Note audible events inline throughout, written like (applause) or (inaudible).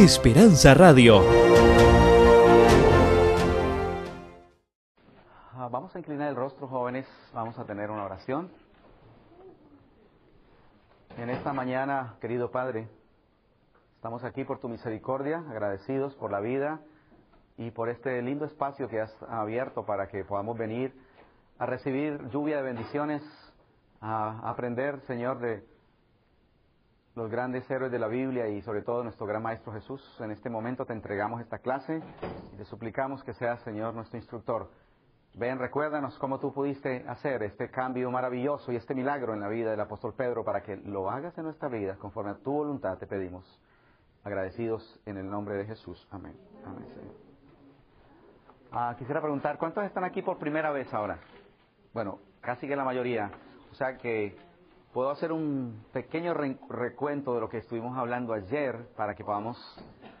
Esperanza Radio. Ah, Vamos a inclinar el rostro, jóvenes. Vamos a tener una oración. En esta mañana, querido Padre, estamos aquí por tu misericordia, agradecidos por la vida y por este lindo espacio que has abierto para que podamos venir a recibir lluvia de bendiciones, a aprender, Señor, de los grandes héroes de la Biblia y sobre todo nuestro gran Maestro Jesús. En este momento te entregamos esta clase y te suplicamos que seas, Señor, nuestro instructor. Ven, recuérdanos cómo tú pudiste hacer este cambio maravilloso y este milagro en la vida del apóstol Pedro para que lo hagas en nuestra vida conforme a tu voluntad, te pedimos. Agradecidos en el nombre de Jesús. Amén. Ah, quisiera preguntar, ¿cuántos están aquí por primera vez ahora? Bueno, casi que la mayoría. O sea que puedo hacer un pequeño re- recuento de lo que estuvimos hablando ayer para que podamos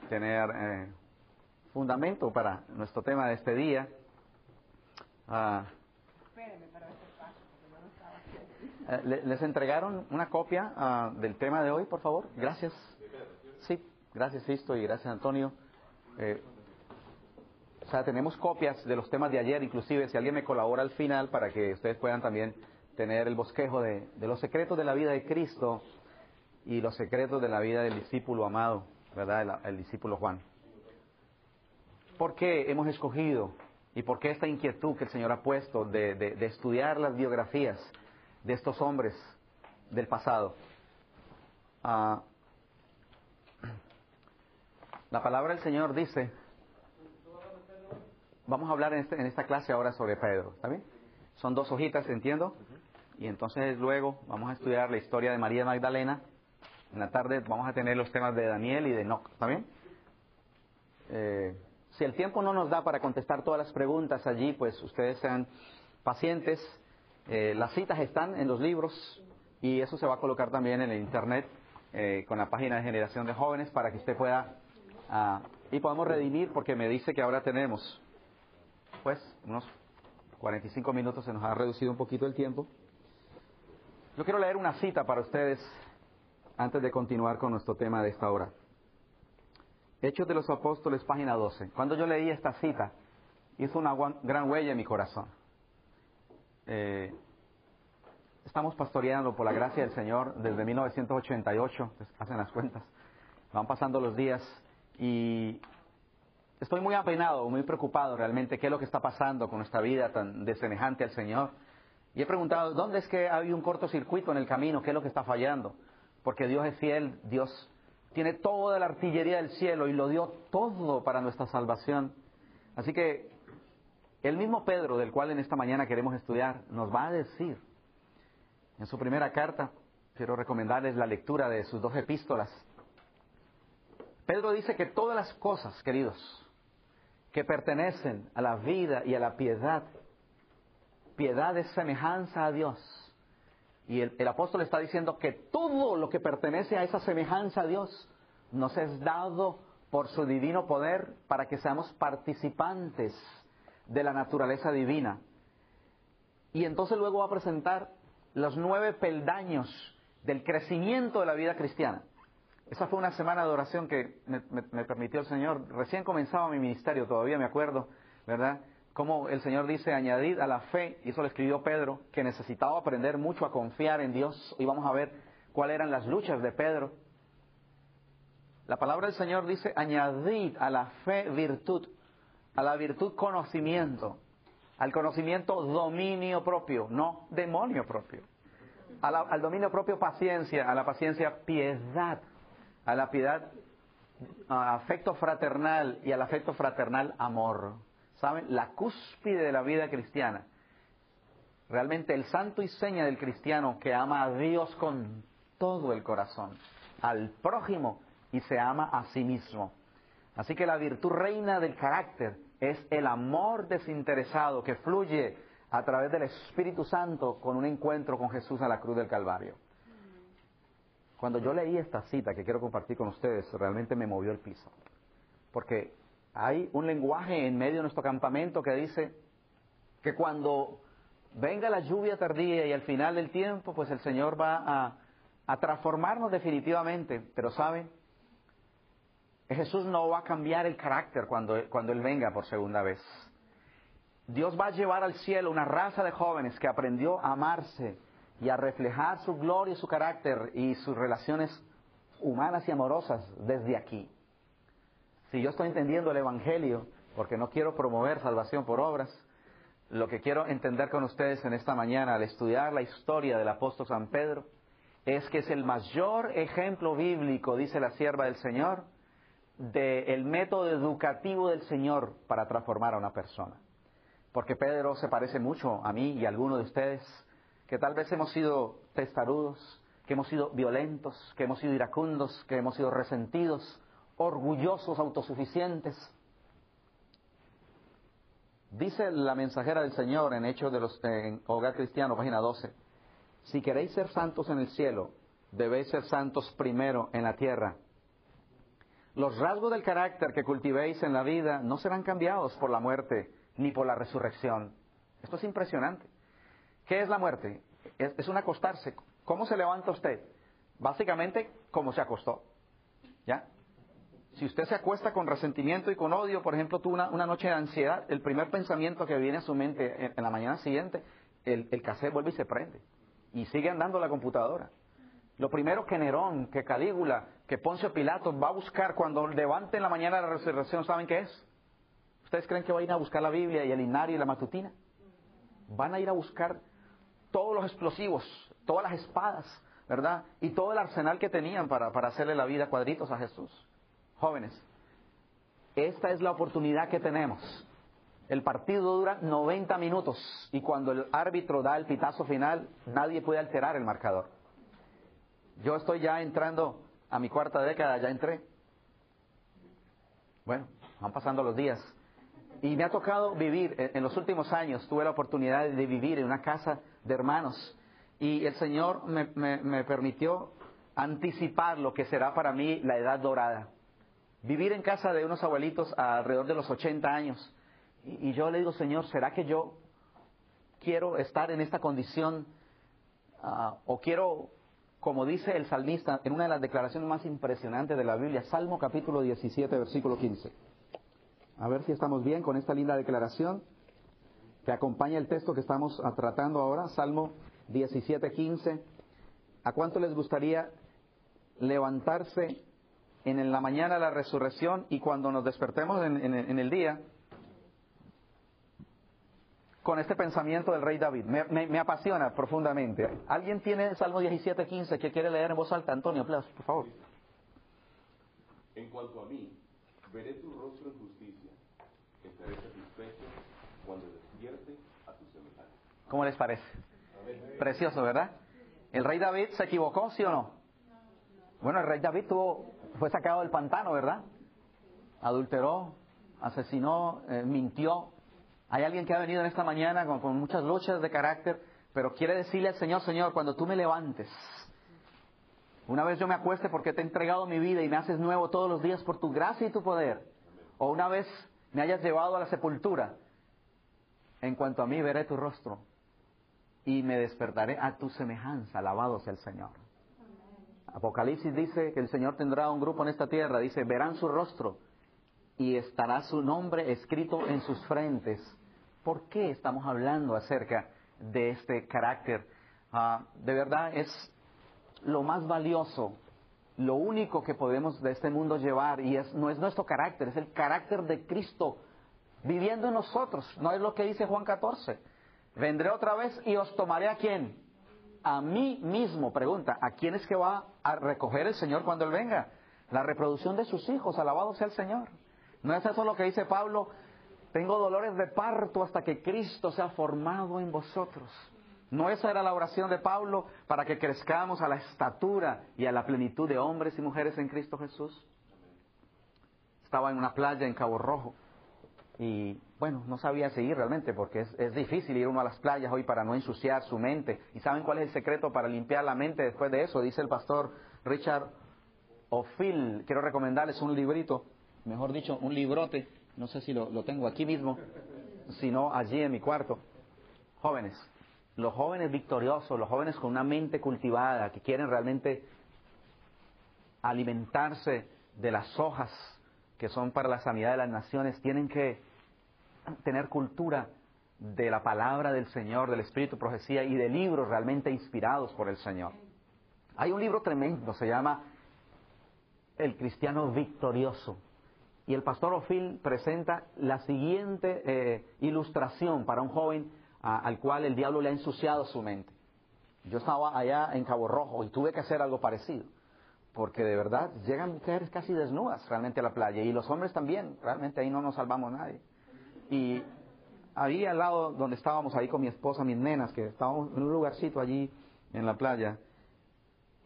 tener eh, fundamento para nuestro tema de este día. Ah, eh, ¿le- ¿Les entregaron una copia ah, del tema de hoy, por favor? Gracias. Sí, gracias Sisto y gracias Antonio. Eh, o sea, tenemos copias de los temas de ayer, inclusive si alguien me colabora al final para que ustedes puedan también tener el bosquejo de, de los secretos de la vida de Cristo y los secretos de la vida del discípulo amado, ¿verdad? El, el discípulo Juan. ¿Por qué hemos escogido y por qué esta inquietud que el Señor ha puesto de, de- de estudiar las biografías de estos hombres del pasado? Ah, la palabra del Señor dice, vamos a hablar en, este- en esta clase ahora sobre Pedro, ¿está bien? Son dos hojitas, entiendo, y entonces luego vamos a estudiar la historia de María Magdalena. En la tarde vamos a tener los temas de Daniel y de Enoch, ¿está bien? Eh, si el tiempo no nos da para contestar todas las preguntas allí, pues ustedes sean pacientes. Eh, las citas están en los libros y eso se va a colocar también en el internet eh, con la página de Generación de Jóvenes para que usted pueda ah, y podamos redimir porque me dice que ahora tenemos pues unos 45 minutos, se nos ha reducido un poquito el tiempo. Yo quiero leer una cita para ustedes antes de continuar con nuestro tema de esta hora. Hechos de los Apóstoles, página 12. Cuando yo leí esta cita, hizo una gran huella en mi corazón. Eh, estamos pastoreando por la gracia del Señor desde 1988, pues, hacen las cuentas. Van pasando los días y estoy muy apenado, muy preocupado realmente qué es lo que está pasando con nuestra vida tan desemejante al Señor. Y he preguntado, ¿dónde es que hay un cortocircuito en el camino? ¿Qué es lo que está fallando? Porque Dios es fiel, Dios tiene toda la artillería del cielo y lo dio todo para nuestra salvación. Así que el mismo Pedro, del cual en esta mañana queremos estudiar, nos va a decir en su primera carta, quiero recomendarles la lectura de sus dos epístolas. Pedro dice que todas las cosas, queridos, que pertenecen a la vida y a la piedad, piedad es semejanza a Dios. Y el, el apóstol está diciendo que todo lo que pertenece a esa semejanza a Dios nos es dado por su divino poder para que seamos participantes de la naturaleza divina. Y entonces luego va a presentar los nueve peldaños del crecimiento de la vida cristiana. Esa fue una semana de oración que me, permitió el Señor. Recién comenzaba mi ministerio, todavía me acuerdo, ¿verdad? Como el Señor dice, añadid a la fe, y eso lo escribió Pedro, que necesitaba aprender mucho a confiar en Dios. Y vamos a ver cuáles eran las luchas de Pedro. La palabra del Señor dice, añadid a la fe virtud, a la virtud conocimiento, al conocimiento dominio propio, no demonio propio. Al dominio propio paciencia, a la paciencia piedad, a la piedad afecto fraternal y al afecto fraternal amor. ¿Saben? La cúspide de la vida cristiana. Realmente el santo y seña del cristiano que ama a Dios con todo el corazón, al prójimo y se ama a sí mismo. Así que la virtud reina del carácter es el amor desinteresado que fluye a través del Espíritu Santo con un encuentro con Jesús a la cruz del Calvario. Cuando yo leí esta cita que quiero compartir con ustedes, realmente me movió el piso. Porque hay un lenguaje en medio de nuestro campamento que dice que cuando venga la lluvia tardía y al final del tiempo, pues el Señor va a, a transformarnos definitivamente. Pero ¿saben? Jesús no va a cambiar el carácter cuando, cuando Él venga por segunda vez. Dios va a llevar al cielo una raza de jóvenes que aprendió a amarse y a reflejar su gloria su carácter y sus relaciones humanas y amorosas desde aquí. Si yo estoy entendiendo el Evangelio, porque no quiero promover salvación por obras, lo que quiero entender con ustedes en esta mañana al estudiar la historia del apóstol San Pedro es que es el mayor ejemplo bíblico, dice la sierva del Señor, del método educativo del Señor para transformar a una persona. Porque Pedro se parece mucho a mí y a algunos de ustedes, que tal vez hemos sido testarudos, que hemos sido violentos, que hemos sido iracundos, que hemos sido resentidos, orgullosos, autosuficientes. Dice la mensajera del Señor en Hechos de los en Hogar Cristiano, página 12. Si queréis ser santos en el cielo, debéis ser santos primero en la tierra. Los rasgos del carácter que cultivéis en la vida no serán cambiados por la muerte ni por la resurrección. Esto es impresionante. ¿Qué es la muerte? Es, un acostarse. ¿Cómo se levanta usted? Básicamente, como se acostó. ¿Ya? Si usted se acuesta con resentimiento y con odio, por ejemplo, tuvo una, noche de ansiedad, el primer pensamiento que viene a su mente en, la mañana siguiente, el, el cassette vuelve y se prende. Y sigue andando la computadora. Lo primero que Nerón, que Calígula, que Poncio Pilato va a buscar cuando levante en la mañana la resurrección, ¿saben qué es? ¿Ustedes creen que van a ir a buscar la Biblia y el inario y la matutina? Van a ir a buscar todos los explosivos, todas las espadas, ¿verdad? Y todo el arsenal que tenían para, para hacerle la vida cuadritos a Jesús. Jóvenes, esta es la oportunidad que tenemos. El partido dura 90 minutos y cuando el árbitro da el pitazo final, nadie puede alterar el marcador. Yo estoy ya entrando a mi cuarta década, ya entré. Bueno, van pasando los días. Y me ha tocado vivir, en los últimos años tuve la oportunidad de vivir en una casa de hermanos y el Señor me, permitió anticipar lo que será para mí la edad dorada. Vivir en casa de unos abuelitos alrededor de los 80 años. Y, yo le digo, Señor, ¿será que yo quiero estar en esta condición ah, o quiero, como dice el salmista en una de las declaraciones más impresionantes de la Biblia, Salmo capítulo 17, versículo 15? A ver si estamos bien con esta linda declaración que acompaña el texto que estamos tratando ahora, Salmo 17:15. ¿A cuánto les gustaría levantarse en la mañana de la resurrección y cuando nos despertemos en, el día con este pensamiento del rey David? Me, apasiona profundamente. ¿Alguien tiene el Salmo 17:15 que quiere leer en voz alta? Antonio, por favor. En cuanto a mí, veré tu rostro en justicia estaré satisfecho cuando despierte a tu semejante. ¿Cómo les parece? Precioso, ¿verdad? ¿El rey David se equivocó, sí o no? Bueno, el rey David tuvo, fue sacado del pantano, ¿verdad? Adulteró, asesinó, eh, mintió. Hay alguien que ha venido en esta mañana con, con muchas luchas de carácter, pero quiere decirle al Señor, Señor, cuando tú me levantes, una vez yo me acueste porque te he entregado mi vida y me haces nuevo todos los días por tu gracia y tu poder, o una vez me hayas llevado a la sepultura, en cuanto a mí veré tu rostro y me despertaré a tu semejanza, alabado sea el Señor. Apocalipsis dice que el Señor tendrá un grupo en esta tierra, dice, verán su rostro y estará su nombre escrito en sus frentes. ¿Por qué estamos hablando acerca de este carácter? Ah, de verdad es lo más valioso lo único que podemos de este mundo llevar y es, no es nuestro carácter, es el carácter de Cristo viviendo en nosotros. No es lo que dice Juan 14. Vendré otra vez y os tomaré a quién? A mí mismo. Pregunta, ¿a quién es que va a recoger el Señor cuando Él venga? La reproducción de sus hijos, alabado sea el Señor. ¿No es eso lo que dice Pablo? Tengo dolores de parto hasta que Cristo sea formado en vosotros. ¿No esa era la oración de Pablo para que crezcamos a la estatura y a la plenitud de hombres y mujeres en Cristo Jesús? Estaba en una playa en Cabo Rojo y bueno, no sabía seguir realmente porque es, difícil ir uno a las playas hoy para no ensuciar su mente. ¿Y saben cuál es el secreto para limpiar la mente después de eso? Dice el pastor Richard O'Phil. Quiero recomendarles un librito, mejor dicho, un librote. No sé si lo, lo tengo aquí mismo, sino allí en mi cuarto. Jóvenes, los jóvenes victoriosos, los jóvenes con una mente cultivada, que quieren realmente alimentarse de las hojas que son para la sanidad de las naciones, tienen que tener cultura de la palabra del Señor, del Espíritu Profecía y de libros realmente inspirados por el Señor. Hay un libro tremendo, se llama El Cristiano Victorioso. Y el pastor Ofil presenta la siguiente eh, ilustración para un joven al cual el diablo le ha ensuciado su mente. Yo estaba allá en Cabo Rojo y tuve que hacer algo parecido, porque de verdad llegan mujeres casi desnudas realmente a la playa y los hombres también, realmente ahí no nos salvamos nadie. Y ahí al lado donde estábamos ahí con mi esposa, mis nenas, que estábamos en un lugarcito allí en la playa,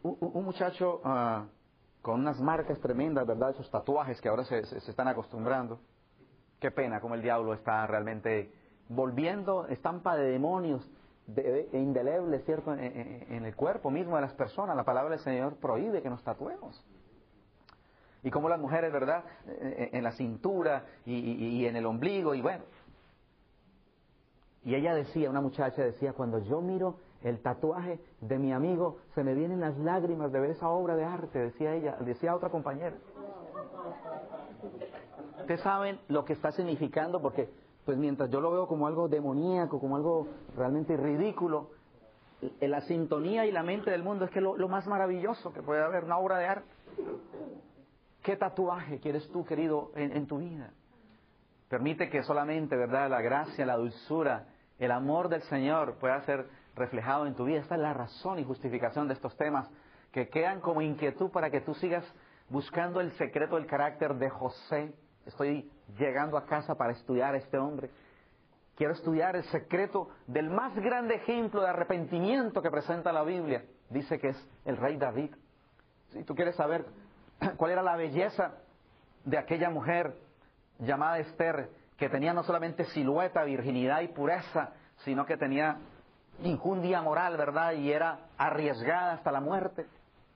un, muchacho ah, con unas marcas tremendas, ¿verdad? Esos tatuajes que ahora se, se están acostumbrando. Qué pena como el diablo está realmente volviendo estampa de demonios de, e indelebles, ¿cierto?, en, el cuerpo mismo de las personas. La palabra del Señor prohíbe que nos tatuemos. Y como las mujeres, ¿verdad?, en la cintura y, en el ombligo, y bueno. Y ella decía, una muchacha decía, cuando yo miro el tatuaje de mi amigo, se me vienen las lágrimas de ver esa obra de arte, decía ella, decía otra compañera. Ustedes saben lo que está significando porque pues mientras yo lo veo como algo demoníaco, como algo realmente ridículo, la sintonía y la mente del mundo es que lo, lo más maravilloso que puede haber, una obra de arte. ¿Qué tatuaje quieres tú, querido, en, tu vida? Permite que solamente, ¿verdad?, la gracia, la dulzura, el amor del Señor pueda ser reflejado en tu vida. Esta es la razón y justificación de estos temas que quedan como inquietud para que tú sigas buscando el secreto del carácter de José Estoy llegando a casa para estudiar a este hombre. Quiero estudiar el secreto del más grande ejemplo de arrepentimiento que presenta la Biblia. Dice que es el rey David. Si tú quieres saber (clears throat) cuál era la belleza de aquella mujer llamada Esther, que tenía no solamente silueta, virginidad y pureza, sino que tenía injundia moral, ¿verdad? Y era arriesgada hasta la muerte.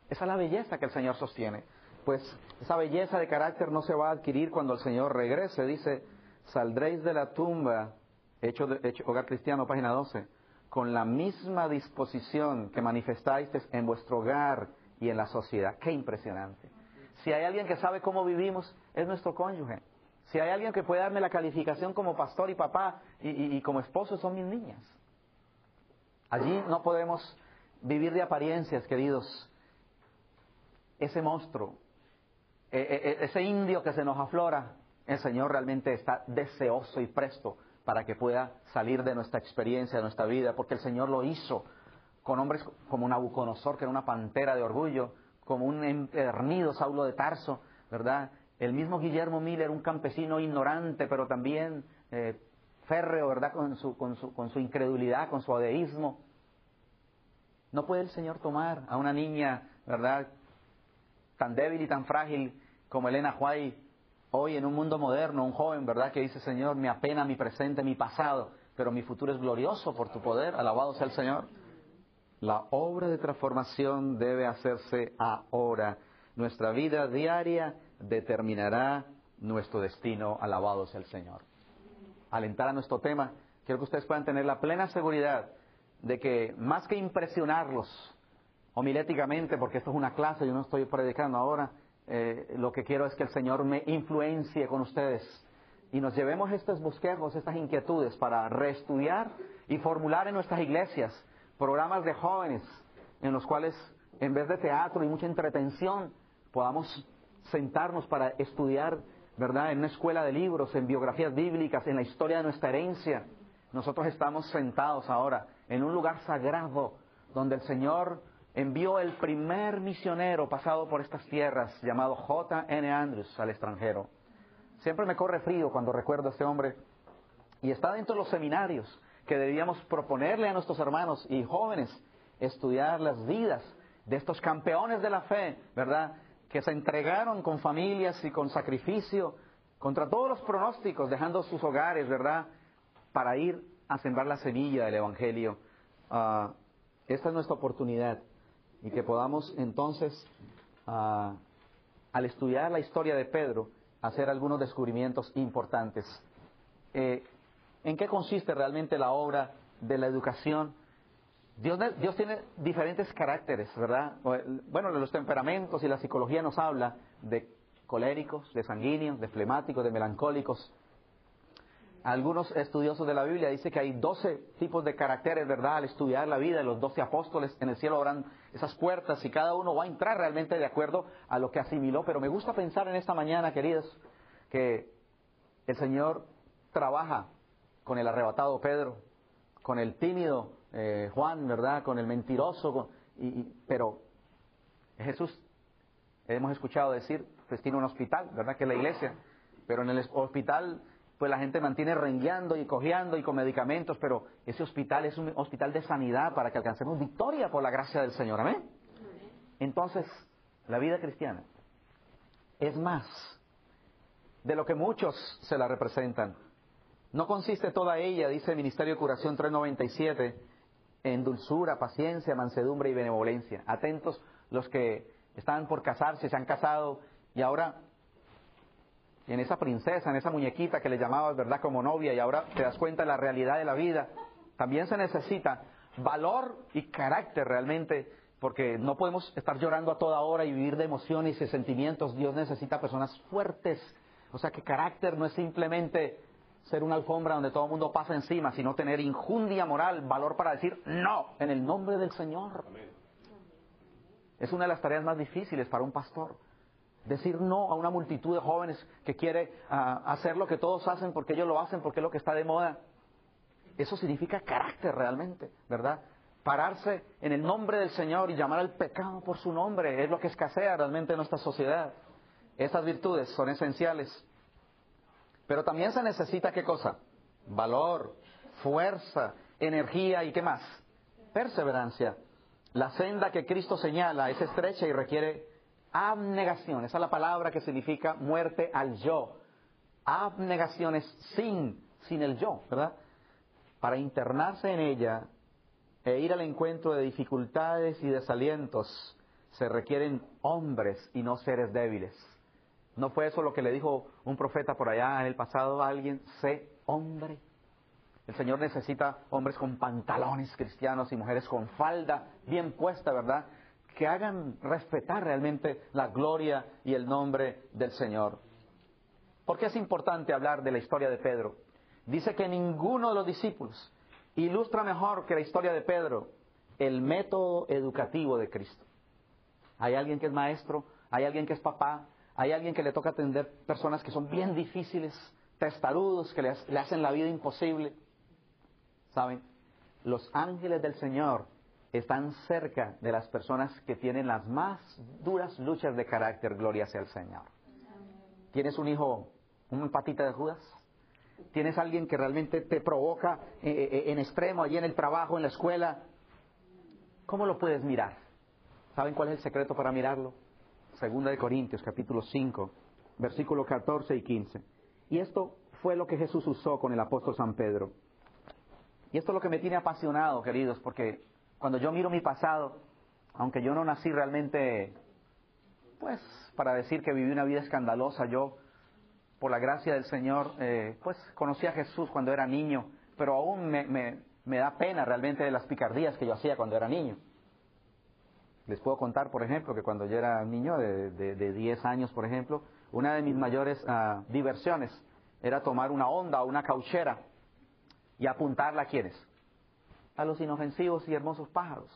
Esa es la belleza que el Señor sostiene pues esa belleza de carácter no se va a adquirir cuando el Señor regrese. Dice, saldréis de la tumba, hecho, de, Hogar Cristiano, página 12, con la misma disposición que manifestáis en vuestro hogar y en la sociedad. Qué impresionante. Si hay alguien que sabe cómo vivimos, es nuestro cónyuge. Si hay alguien que puede darme la calificación como pastor y papá y, y como esposo, son mis niñas. Allí no podemos vivir de apariencias, queridos. Ese monstruo eh, eh, eh, ese indio que se nos aflora, el Señor realmente está deseoso y presto para que pueda salir de nuestra experiencia, de nuestra vida, porque el Señor lo hizo con hombres como Nabucodonosor, que era una pantera de orgullo, como un empernido Saulo de Tarso, ¿verdad? El mismo Guillermo Miller, un campesino ignorante, pero también férreo, ¿verdad? Con su, con, su, con su incredulidad, con su adeísmo. No puede el Señor tomar a una niña, ¿verdad? tan débil y tan frágil como Elena White, hoy en un mundo moderno, un joven, ¿verdad?, que dice, Señor, me apena mi presente, mi pasado, pero mi futuro es glorioso por tu poder, alabado sea el Señor. La obra de transformación debe hacerse ahora. Nuestra vida diaria determinará nuestro destino, alabado sea el Señor. Alentar a nuestro tema, quiero que ustedes puedan tener la plena seguridad de que más que impresionarlos, homiléticamente, porque esto es una clase, yo no estoy predicando ahora, eh, lo que quiero es que el Señor me influencie con ustedes y nos llevemos estos bosquejos, estas inquietudes para reestudiar y formular en nuestras iglesias programas de jóvenes en los cuales en vez de teatro y mucha entretención podamos sentarnos para estudiar, ¿verdad? En una escuela de libros, en biografías bíblicas, en la historia de nuestra herencia. Nosotros estamos sentados ahora en un lugar sagrado donde el Señor envió el primer misionero pasado por estas tierras llamado J. N. Andrews al extranjero. Siempre me corre frío cuando recuerdo a este hombre. Y está dentro de los seminarios que debíamos proponerle a nuestros hermanos y jóvenes estudiar las vidas de estos campeones de la fe, ¿verdad? Que se entregaron con familias y con sacrificio contra todos los pronósticos, dejando sus hogares, ¿verdad? Para ir a sembrar la semilla del Evangelio. Ah, esta es nuestra oportunidad y que podamos entonces, ah, al estudiar la historia de Pedro, hacer algunos descubrimientos importantes. Eh, ¿En qué consiste realmente la obra de la educación? Dios, Dios, tiene diferentes caracteres, ¿verdad? Bueno, los temperamentos y la psicología nos habla de coléricos, de sanguíneos, de flemáticos, de melancólicos. Algunos estudiosos de la Biblia dicen que hay 12 tipos de caracteres, ¿verdad? Al estudiar la vida de los 12 apóstoles, en el cielo habrán esas puertas y cada uno va a entrar realmente de acuerdo a lo que asimiló. Pero me gusta pensar en esta mañana, queridos, que el Señor trabaja con el arrebatado Pedro, con el tímido eh, Juan, ¿verdad? Con el mentiroso, y, pero Jesús, hemos escuchado decir, pues tiene un hospital, ¿verdad? Que es la iglesia, pero en el hospital pues la gente mantiene rengueando y cojeando y con medicamentos, pero ese hospital es un hospital de sanidad para que alcancemos victoria por la gracia del Señor. Amén. Entonces, la vida cristiana es más de lo que muchos se la representan. No consiste toda ella, dice el Ministerio de Curación 397, en dulzura, paciencia, mansedumbre y benevolencia. Atentos los que están por casarse, se han casado y ahora en esa princesa, en esa muñequita que le llamabas, ¿verdad?, como novia y ahora te das cuenta de la realidad de la vida. También se necesita valor y carácter realmente, porque no podemos estar llorando a toda hora y vivir de emociones y sentimientos. Dios necesita personas fuertes. O sea que carácter no es simplemente ser una alfombra donde todo el mundo pasa encima, sino tener injundia moral, valor para decir no en el nombre del Señor. Es una de las tareas más difíciles para un pastor. Decir no a una multitud de jóvenes que quiere ah, hacer lo que todos hacen porque ellos lo hacen porque es lo que está de moda. Eso significa carácter realmente, ¿verdad? Pararse en el nombre del Señor y llamar al pecado por su nombre es lo que escasea realmente en nuestra sociedad. Estas virtudes son esenciales. Pero también se necesita qué cosa? Valor, fuerza, energía y qué más? Perseverancia. La senda que Cristo señala es estrecha y requiere abnegación. Esa es la palabra que significa muerte al yo. Abnegación es sin, sin el yo, ¿verdad? Para internarse en ella e ir al encuentro de dificultades y desalientos se requieren hombres y no seres débiles. ¿No fue eso lo que le dijo un profeta por allá en el pasado a alguien? Sé hombre. El Señor necesita hombres con pantalones cristianos y mujeres con falda bien puesta, ¿verdad? que hagan respetar realmente la gloria y el nombre del Señor. ¿Por qué es importante hablar de la historia de Pedro? Dice que ninguno de los discípulos ilustra mejor que la historia de Pedro el método educativo de Cristo. Hay alguien que es maestro, hay alguien que es papá, hay alguien que le toca atender personas que son bien difíciles, testarudos, que le, hacen la vida imposible. ¿Saben? Los ángeles del Señor están cerca de las personas que tienen las más duras luchas de carácter, gloria sea el Señor. ¿Tienes un hijo, un patita de Judas? ¿Tienes alguien que realmente te provoca eh, eh, eh, en extremo, allí en el trabajo, en la escuela? ¿Cómo lo puedes mirar? ¿Saben cuál es el secreto para mirarlo? Segunda de Corintios, capítulo 5, versículos 14 y 15. Y esto fue lo que Jesús usó con el apóstol San Pedro. Y esto es lo que me tiene apasionado, queridos, porque cuando yo miro mi pasado, aunque yo no nací realmente, pues, para decir que viví una vida escandalosa, yo, por la gracia del Señor, eh, pues, conocí a Jesús cuando era niño, pero aún me, da pena realmente de las picardías que yo hacía cuando era niño. Les puedo contar, por ejemplo, que cuando yo era niño de, de, 10 años, por ejemplo, una de mis mayores ah, diversiones era tomar una onda o una cauchera y apuntarla a quienes? a los inofensivos y hermosos pájaros.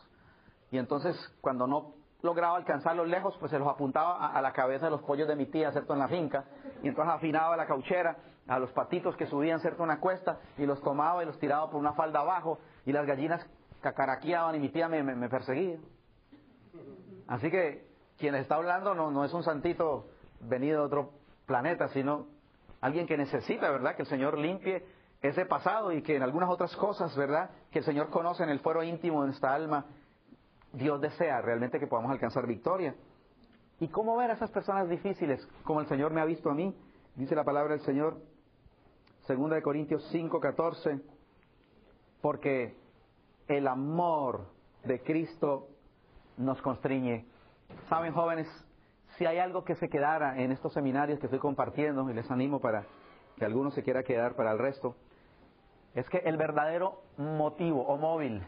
Y entonces, cuando no lograba alcanzarlos lejos, pues se los apuntaba a, la cabeza de los pollos de mi tía, ¿cierto? En la finca. Y entonces afinaba la cauchera a los patitos que subían, ¿cierto? Una cuesta y los tomaba y los tiraba por una falda abajo. Y las gallinas cacaraqueaban y mi tía me, me, perseguía. Así que quien está hablando no, no es un santito venido de otro planeta, sino alguien que necesita, ¿verdad? Que el Señor limpie ese pasado y que en algunas otras cosas, ¿verdad? Que el Señor conoce en el fuero íntimo de nuestra alma, Dios desea realmente que podamos alcanzar victoria. ¿Y cómo ver a esas personas difíciles como el Señor me ha visto a mí? Dice la palabra del Señor, segunda de Corintios 5, 14, porque el amor de Cristo nos constriñe. Saben, jóvenes, si hay algo que se quedara en estos seminarios que estoy compartiendo, y les animo para que alguno se quiera quedar para el resto, es que el verdadero motivo o móvil,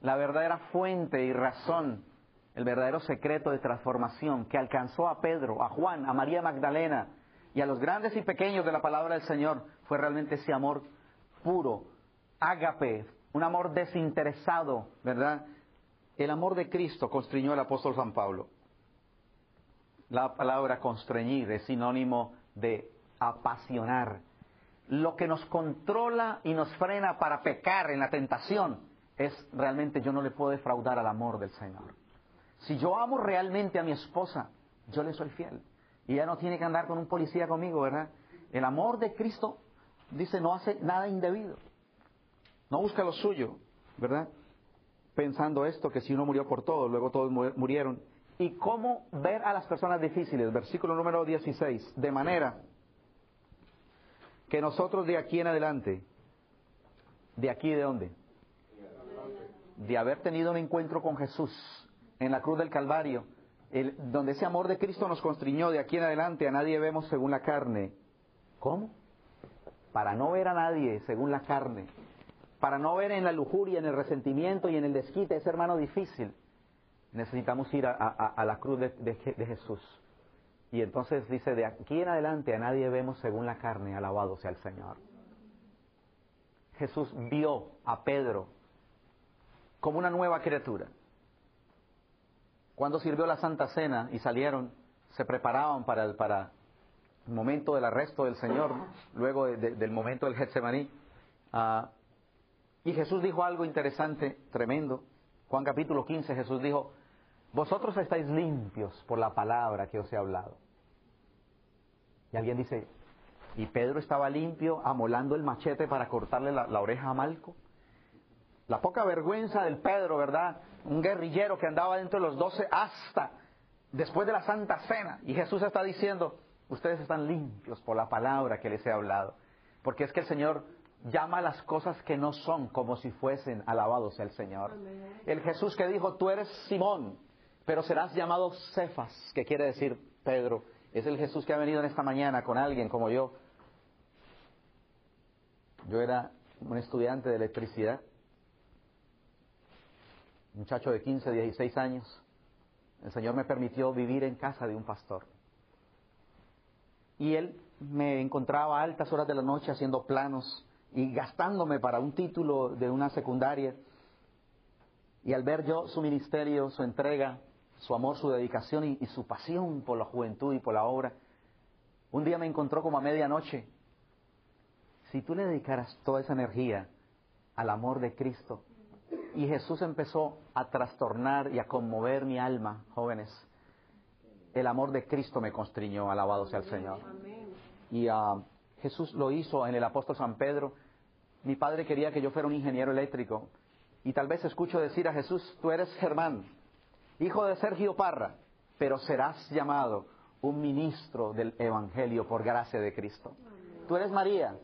la verdadera fuente y razón el verdadero secreto de transformación que alcanzó a Pedro, a Juan, a María Magdalena y a los grandes y pequeños de la palabra del Señor fue realmente ese amor puro, ágape, un amor desinteresado, ¿verdad? El amor de Cristo constriñó el apóstol San Pablo. La palabra constreñir es sinónimo de apasionar. Lo que nos controla y nos frena para pecar en la tentación es realmente yo no le puedo defraudar al amor del Señor. Si yo amo realmente a mi esposa, yo le soy fiel. Y ella no tiene que andar con un policía conmigo, ¿verdad? El amor de Cristo, dice, no hace nada indebido. No busca lo suyo, ¿verdad? Pensando esto, que si uno murió por todos, luego todos murieron. ¿Y cómo ver a las personas difíciles? Versículo número 16. De manera que nosotros de aquí en adelante, ¿de aquí de dónde? De haber tenido un encuentro con Jesús en la cruz del Calvario, el, donde ese amor de Cristo nos constriñó, de aquí en adelante a nadie vemos según la carne. ¿Cómo? Para no ver a nadie según la carne, para no ver en la lujuria, en el resentimiento y en el desquite ese hermano difícil, necesitamos ir a, la cruz de, Jesús. Y entonces dice, de aquí en adelante a nadie vemos según la carne, alabado sea el Señor. Jesús vio a Pedro como una nueva criatura. Cuando sirvió la Santa Cena y salieron, se preparaban para el, momento del arresto del Señor, luego del momento del Getsemaní. Ah, y Jesús dijo algo interesante, tremendo. Juan capítulo 15, Jesús dijo, vosotros estáis limpios por la palabra que os he hablado. Y alguien dice, ¿y Pedro estaba limpio amolando el machete para cortarle la, oreja a Malco? La poca vergüenza del Pedro, ¿verdad? Un guerrillero que andaba dentro de los doce hasta después de la Santa Cena. Y Jesús está diciendo, ustedes están limpios por la palabra que les he hablado. Porque es que el Señor llama las cosas que no son como si fuesen alabados el Señor. El Jesús que dijo, tú eres Simón, pero serás llamado Cefas, que quiere decir Pedro. Es el Jesús que ha venido en esta mañana con alguien como yo. Yo era un estudiante de electricidad, muchacho de 15, 16 años. El Señor me permitió vivir en casa de un pastor. Y él me encontraba a altas horas de la noche haciendo planos y gastándome para un título de una secundaria. Y al ver yo su ministerio, su entrega, su amor, su dedicación y, su pasión por la juventud y por la obra. Un día me encontró como a medianoche. Si tú le dedicaras toda esa energía al amor de Cristo, y Jesús empezó a trastornar y a conmover mi alma, jóvenes, el amor de Cristo me constriñó, alabado sea el Señor. Y uh, Jesús lo hizo en el apóstol San Pedro. Mi padre quería que yo fuera un ingeniero eléctrico. Y tal vez escucho decir a Jesús, tú eres Germán, hijo de Sergio Parra, pero serás llamado un ministro del Evangelio por gracia de Cristo. Tú eres María,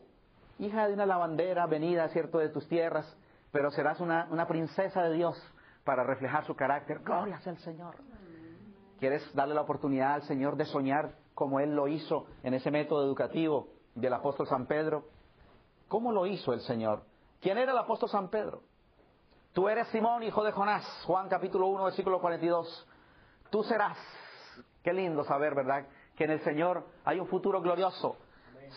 hija de una lavandera venida, cierto, de tus tierras, pero serás una, princesa de Dios para reflejar su carácter. Gloria sea el Señor. ¿Quieres darle la oportunidad al Señor de soñar como Él lo hizo en ese método educativo del apóstol San Pedro? ¿Cómo lo hizo el Señor? ¿Quién era el apóstol San Pedro? Tú eres Simón, hijo de Jonás, Juan capítulo 1, versículo 42. Tú serás, qué lindo saber, ¿verdad? Que en el Señor hay un futuro glorioso.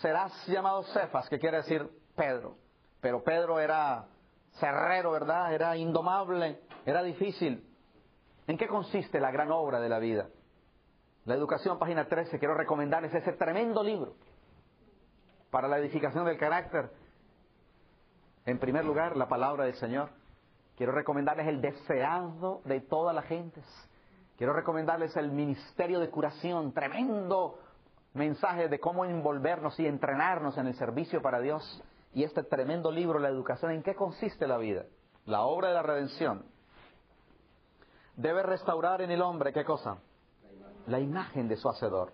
Serás llamado Cefas, que quiere decir Pedro. Pero Pedro era cerrero, ¿verdad? Era indomable, era difícil. ¿En qué consiste la gran obra de la vida? La educación, página 13, quiero recomendarles ese tremendo libro para la edificación del carácter. En primer lugar, la palabra del Señor. Quiero recomendarles el deseado de todas las gentes. Quiero recomendarles el ministerio de curación, tremendo mensaje de cómo envolvernos y entrenarnos en el servicio para Dios. Y este tremendo libro, La educación, ¿en qué consiste la vida? La obra de la redención. Debe restaurar en el hombre, ¿qué cosa? La imagen de su hacedor.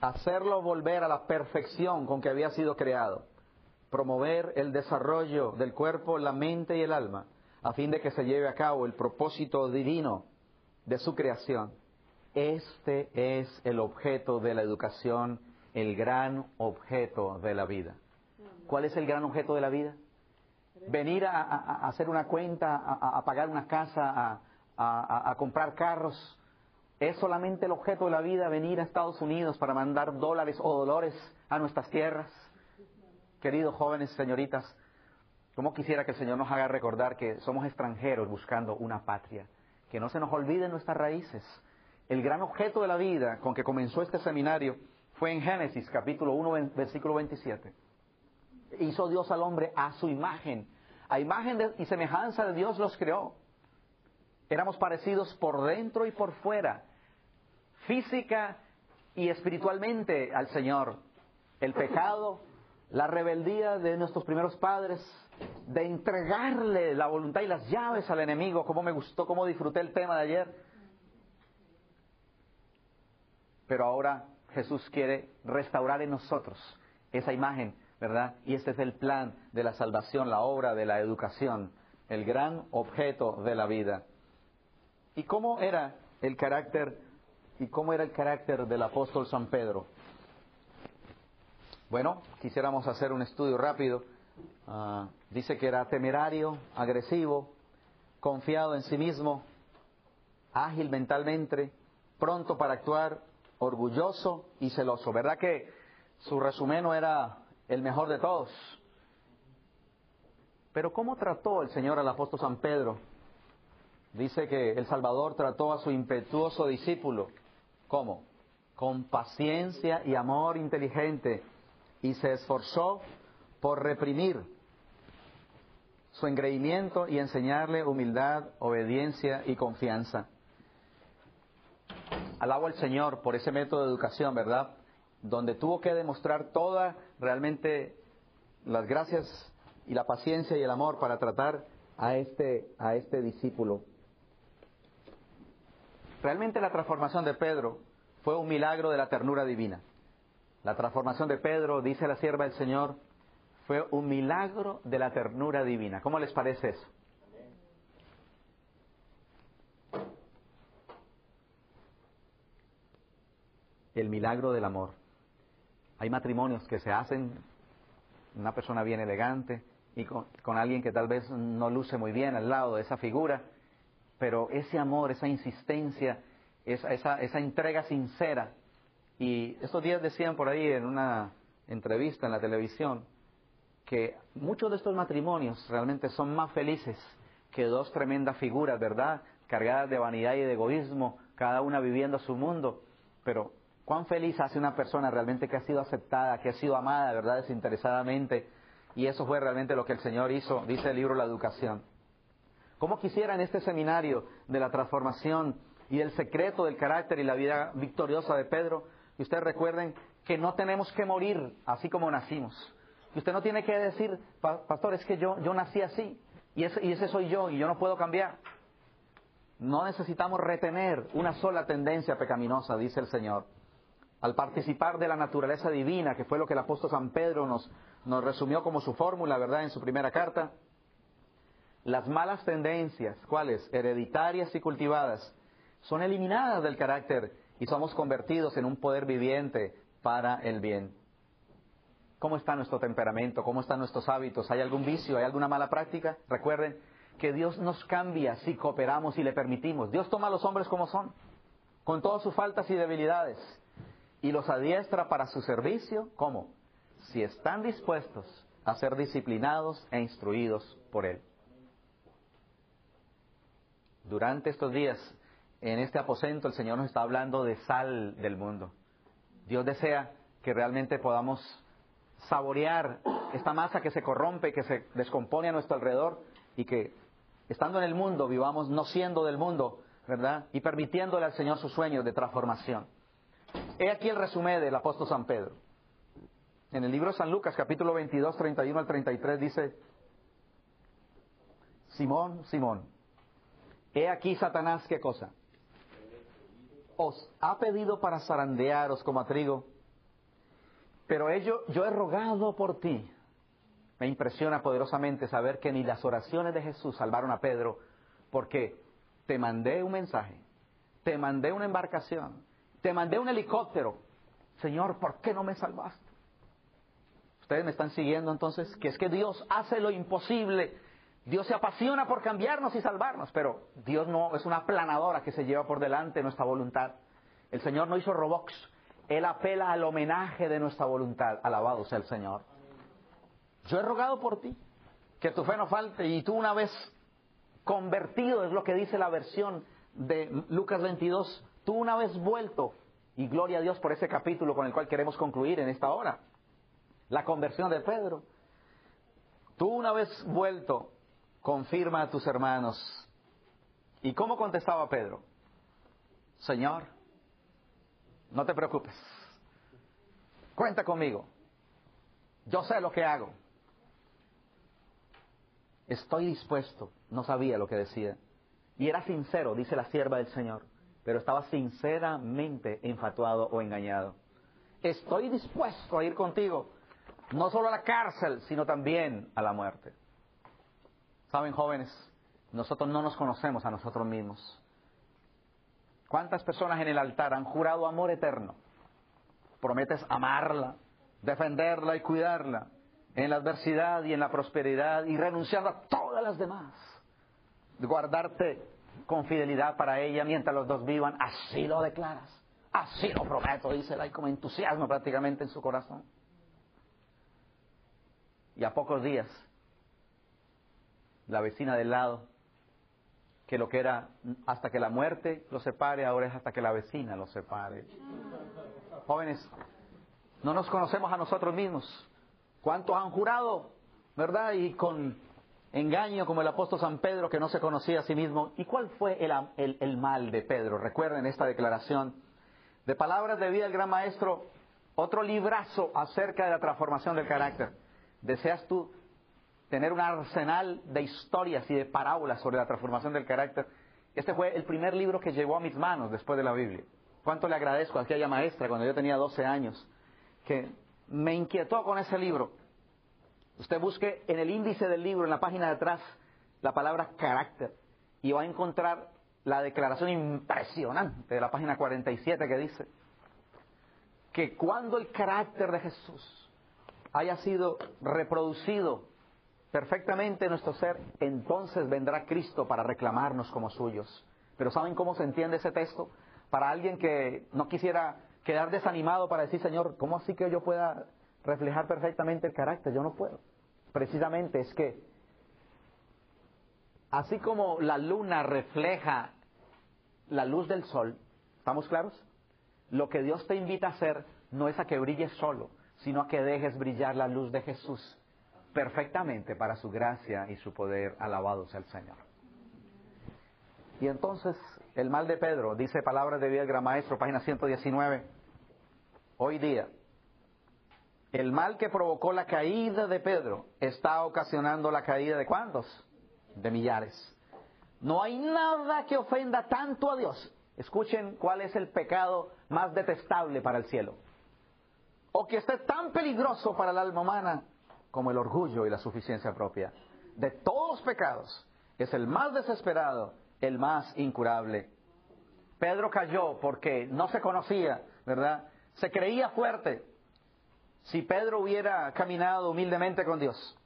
Hacerlo volver a la perfección con que había sido creado. Promover el desarrollo del cuerpo, la mente y el alma a fin de que se lleve a cabo el propósito divino de su creación. Este es el objeto de la educación, el gran objeto de la vida. ¿Cuál es el gran objeto de la vida? Venir a, hacer una cuenta, a, pagar una casa, a, comprar carros. ¿Es solamente el objeto de la vida venir a Estados Unidos para mandar dólares o dolores a nuestras tierras? Queridos jóvenes, señoritas, ¿cómo quisiera que el Señor nos haga recordar que somos extranjeros buscando una patria? Que no se nos olviden nuestras raíces. El gran objeto de la vida con que comenzó este seminario fue en Génesis capítulo 1, versículo 27. Hizo Dios al hombre a su imagen. A imagen y semejanza de Dios los creó. Éramos parecidos por dentro y por fuera, física y espiritualmente al Señor. El pecado, la rebeldía de nuestros primeros padres, de entregarle la voluntad y las llaves al enemigo, como me gustó, como disfruté el tema de ayer. Pero ahora Jesús quiere restaurar en nosotros esa imagen, ¿verdad? Y este es el plan de la salvación, la obra de la educación, el gran objeto de la vida. ¿Y cómo era el carácter y cómo era el carácter del apóstol San Pedro? Bueno, quisiéramos hacer un estudio rápido. Ah, dice que era temerario, agresivo, confiado en sí mismo, ágil mentalmente, pronto para actuar, orgulloso y celoso. ¿Verdad que su resumen no era el mejor de todos? Pero ¿cómo trató el Señor al apóstol San Pedro? Dice que el Salvador trató a su impetuoso discípulo. ¿Cómo? Con paciencia y amor inteligente y se esforzó por reprimir su engreimiento y enseñarle humildad, obediencia y confianza. Alabo al Señor por ese método de educación, ¿verdad? Donde tuvo que demostrar toda realmente las gracias y la paciencia y el amor para tratar a este, a este discípulo. Realmente la transformación de Pedro fue un milagro de la ternura divina. La transformación de Pedro, dice la sierva del Señor, fue un milagro de la ternura divina. ¿Cómo les parece eso? El milagro del amor. Hay matrimonios que se hacen, una persona bien elegante y con, alguien que tal vez no luce muy bien al lado de esa figura, pero ese amor, esa insistencia, esa, esa, esa entrega sincera y estos días decían por ahí en una entrevista en la televisión que muchos de estos matrimonios realmente son más felices que dos tremendas figuras, ¿verdad? Cargadas de vanidad y de egoísmo, cada una viviendo su mundo. Pero cuán feliz hace una persona realmente que ha sido aceptada, que ha sido amada, ¿verdad? Desinteresadamente. Y eso fue realmente lo que el Señor hizo, dice el libro La Educación. ¿Cómo quisiera en este seminario de la transformación y del secreto del carácter y la vida victoriosa de Pedro, y ustedes recuerden que no tenemos que morir así como nacimos. Y usted no tiene que decir, pastor, es que yo, yo nací así y ese, y ese soy yo y yo no puedo cambiar. No necesitamos retener una sola tendencia pecaminosa, dice el Señor. Al participar de la naturaleza divina, que fue lo que el apóstol San Pedro nos, nos resumió como su fórmula, ¿verdad?, en su primera carta, las malas tendencias, ¿cuáles? Hereditarias y cultivadas, son eliminadas del carácter y somos convertidos en un poder viviente para el bien. ¿Cómo está nuestro temperamento? ¿Cómo están nuestros hábitos? ¿Hay algún vicio? ¿Hay alguna mala práctica? Recuerden que Dios nos cambia si cooperamos y le permitimos. Dios toma a los hombres como son, con todas sus faltas y debilidades, y los adiestra para su servicio. ¿Cómo? Si están dispuestos a ser disciplinados e instruidos por Él. Durante estos días en este aposento el Señor nos está hablando de sal del mundo. Dios desea que realmente podamos saborear esta masa que se corrompe, que se descompone a nuestro alrededor y que estando en el mundo vivamos no siendo del mundo, ¿verdad? Y permitiéndole al Señor sus sueños de transformación. He aquí el resumen del apóstol San Pedro. En el libro de San Lucas, capítulo 22, 31 al 33, dice, Simón, Simón, he aquí Satanás, ¿qué cosa? os ha pedido para zarandearos como a trigo, pero ello, yo he rogado por ti. Me impresiona poderosamente saber que ni las oraciones de Jesús salvaron a Pedro, porque te mandé un mensaje, te mandé una embarcación, te mandé un helicóptero. Señor, ¿por qué no me salvaste? Ustedes me están siguiendo entonces, que es que Dios hace lo imposible. Dios se apasiona por cambiarnos y salvarnos, pero Dios no es una planadora que se lleva por delante nuestra voluntad. El Señor no hizo robots. Él apela al homenaje de nuestra voluntad. Alabado sea el Señor. Yo he rogado por ti, que tu fe no falte, y tú una vez convertido, es lo que dice la versión de Lucas 22, tú una vez vuelto, y gloria a Dios por ese capítulo con el cual queremos concluir en esta hora, la conversión de Pedro, tú una vez vuelto, confirma a tus hermanos. ¿Y cómo contestaba Pedro? Señor, no te preocupes, cuenta conmigo, yo sé lo que hago, estoy dispuesto, no sabía lo que decía. Y era sincero, dice la sierva del Señor, pero estaba sinceramente infatuado o engañado. Estoy dispuesto a ir contigo, no solo a la cárcel, sino también a la muerte. Saben, jóvenes, nosotros no nos conocemos a nosotros mismos. ¿Cuántas personas en el altar han jurado amor eterno? Prometes amarla, defenderla y cuidarla en la adversidad y en la prosperidad y renunciando a todas las demás. Guardarte con fidelidad para ella mientras los dos vivan, así lo declaras. Así lo prometo, dice él, hay como entusiasmo prácticamente en su corazón. Y a pocos días, la vecina del lado, que lo que era hasta que la muerte lo separe, ahora es hasta que la vecina lo separe. Jóvenes, no nos conocemos a nosotros mismos. ¿Cuántos han jurado, verdad? Y con engaño como el apóstol San Pedro que no se conocía a sí mismo. ¿Y cuál fue el, mal de Pedro? Recuerden esta declaración. De palabras de vida del gran maestro, otro librazo acerca de la transformación del carácter. ¿Deseas tú tener un arsenal de historias y de parábolas sobre la transformación del carácter? Este fue el primer libro que llegó a mis manos después de la Biblia. ¿Cuánto le agradezco a aquella maestra cuando yo tenía 12 años que me inquietó con ese libro. Usted busque en el índice del libro, en la página de atrás, la palabra carácter y va a encontrar la declaración impresionante de la página 47 que dice que cuando el carácter de Jesús haya sido reproducido perfectamente en nuestro ser, entonces vendrá Cristo para reclamarnos como suyos. Pero ¿saben cómo se entiende ese texto? Para alguien que no quisiera quedar desanimado para decir, Señor, ¿cómo así que yo pueda reflejar perfectamente el carácter? Yo no puedo. Precisamente es que, así como la luna refleja la luz del sol, ¿estamos claros? Lo que Dios te invita a hacer no es a que brilles solo, sino a que dejes brillar la luz de Jesús perfectamente para su gracia y su poder. Alabado sea el Señor. Y entonces el mal de Pedro, dice palabras de vida del gran maestro, página 119. Hoy día, el mal que provocó la caída de Pedro está ocasionando la caída de cuántos? De millares. No hay nada que ofenda tanto a Dios. Escuchen cuál es el pecado más detestable para el cielo. O que esté tan peligroso para el alma humana como el orgullo y la suficiencia propia. De todos los pecados, es el más desesperado el más incurable. Pedro cayó porque no se conocía, ¿verdad? Se creía fuerte. Si Pedro hubiera caminado humildemente con Dios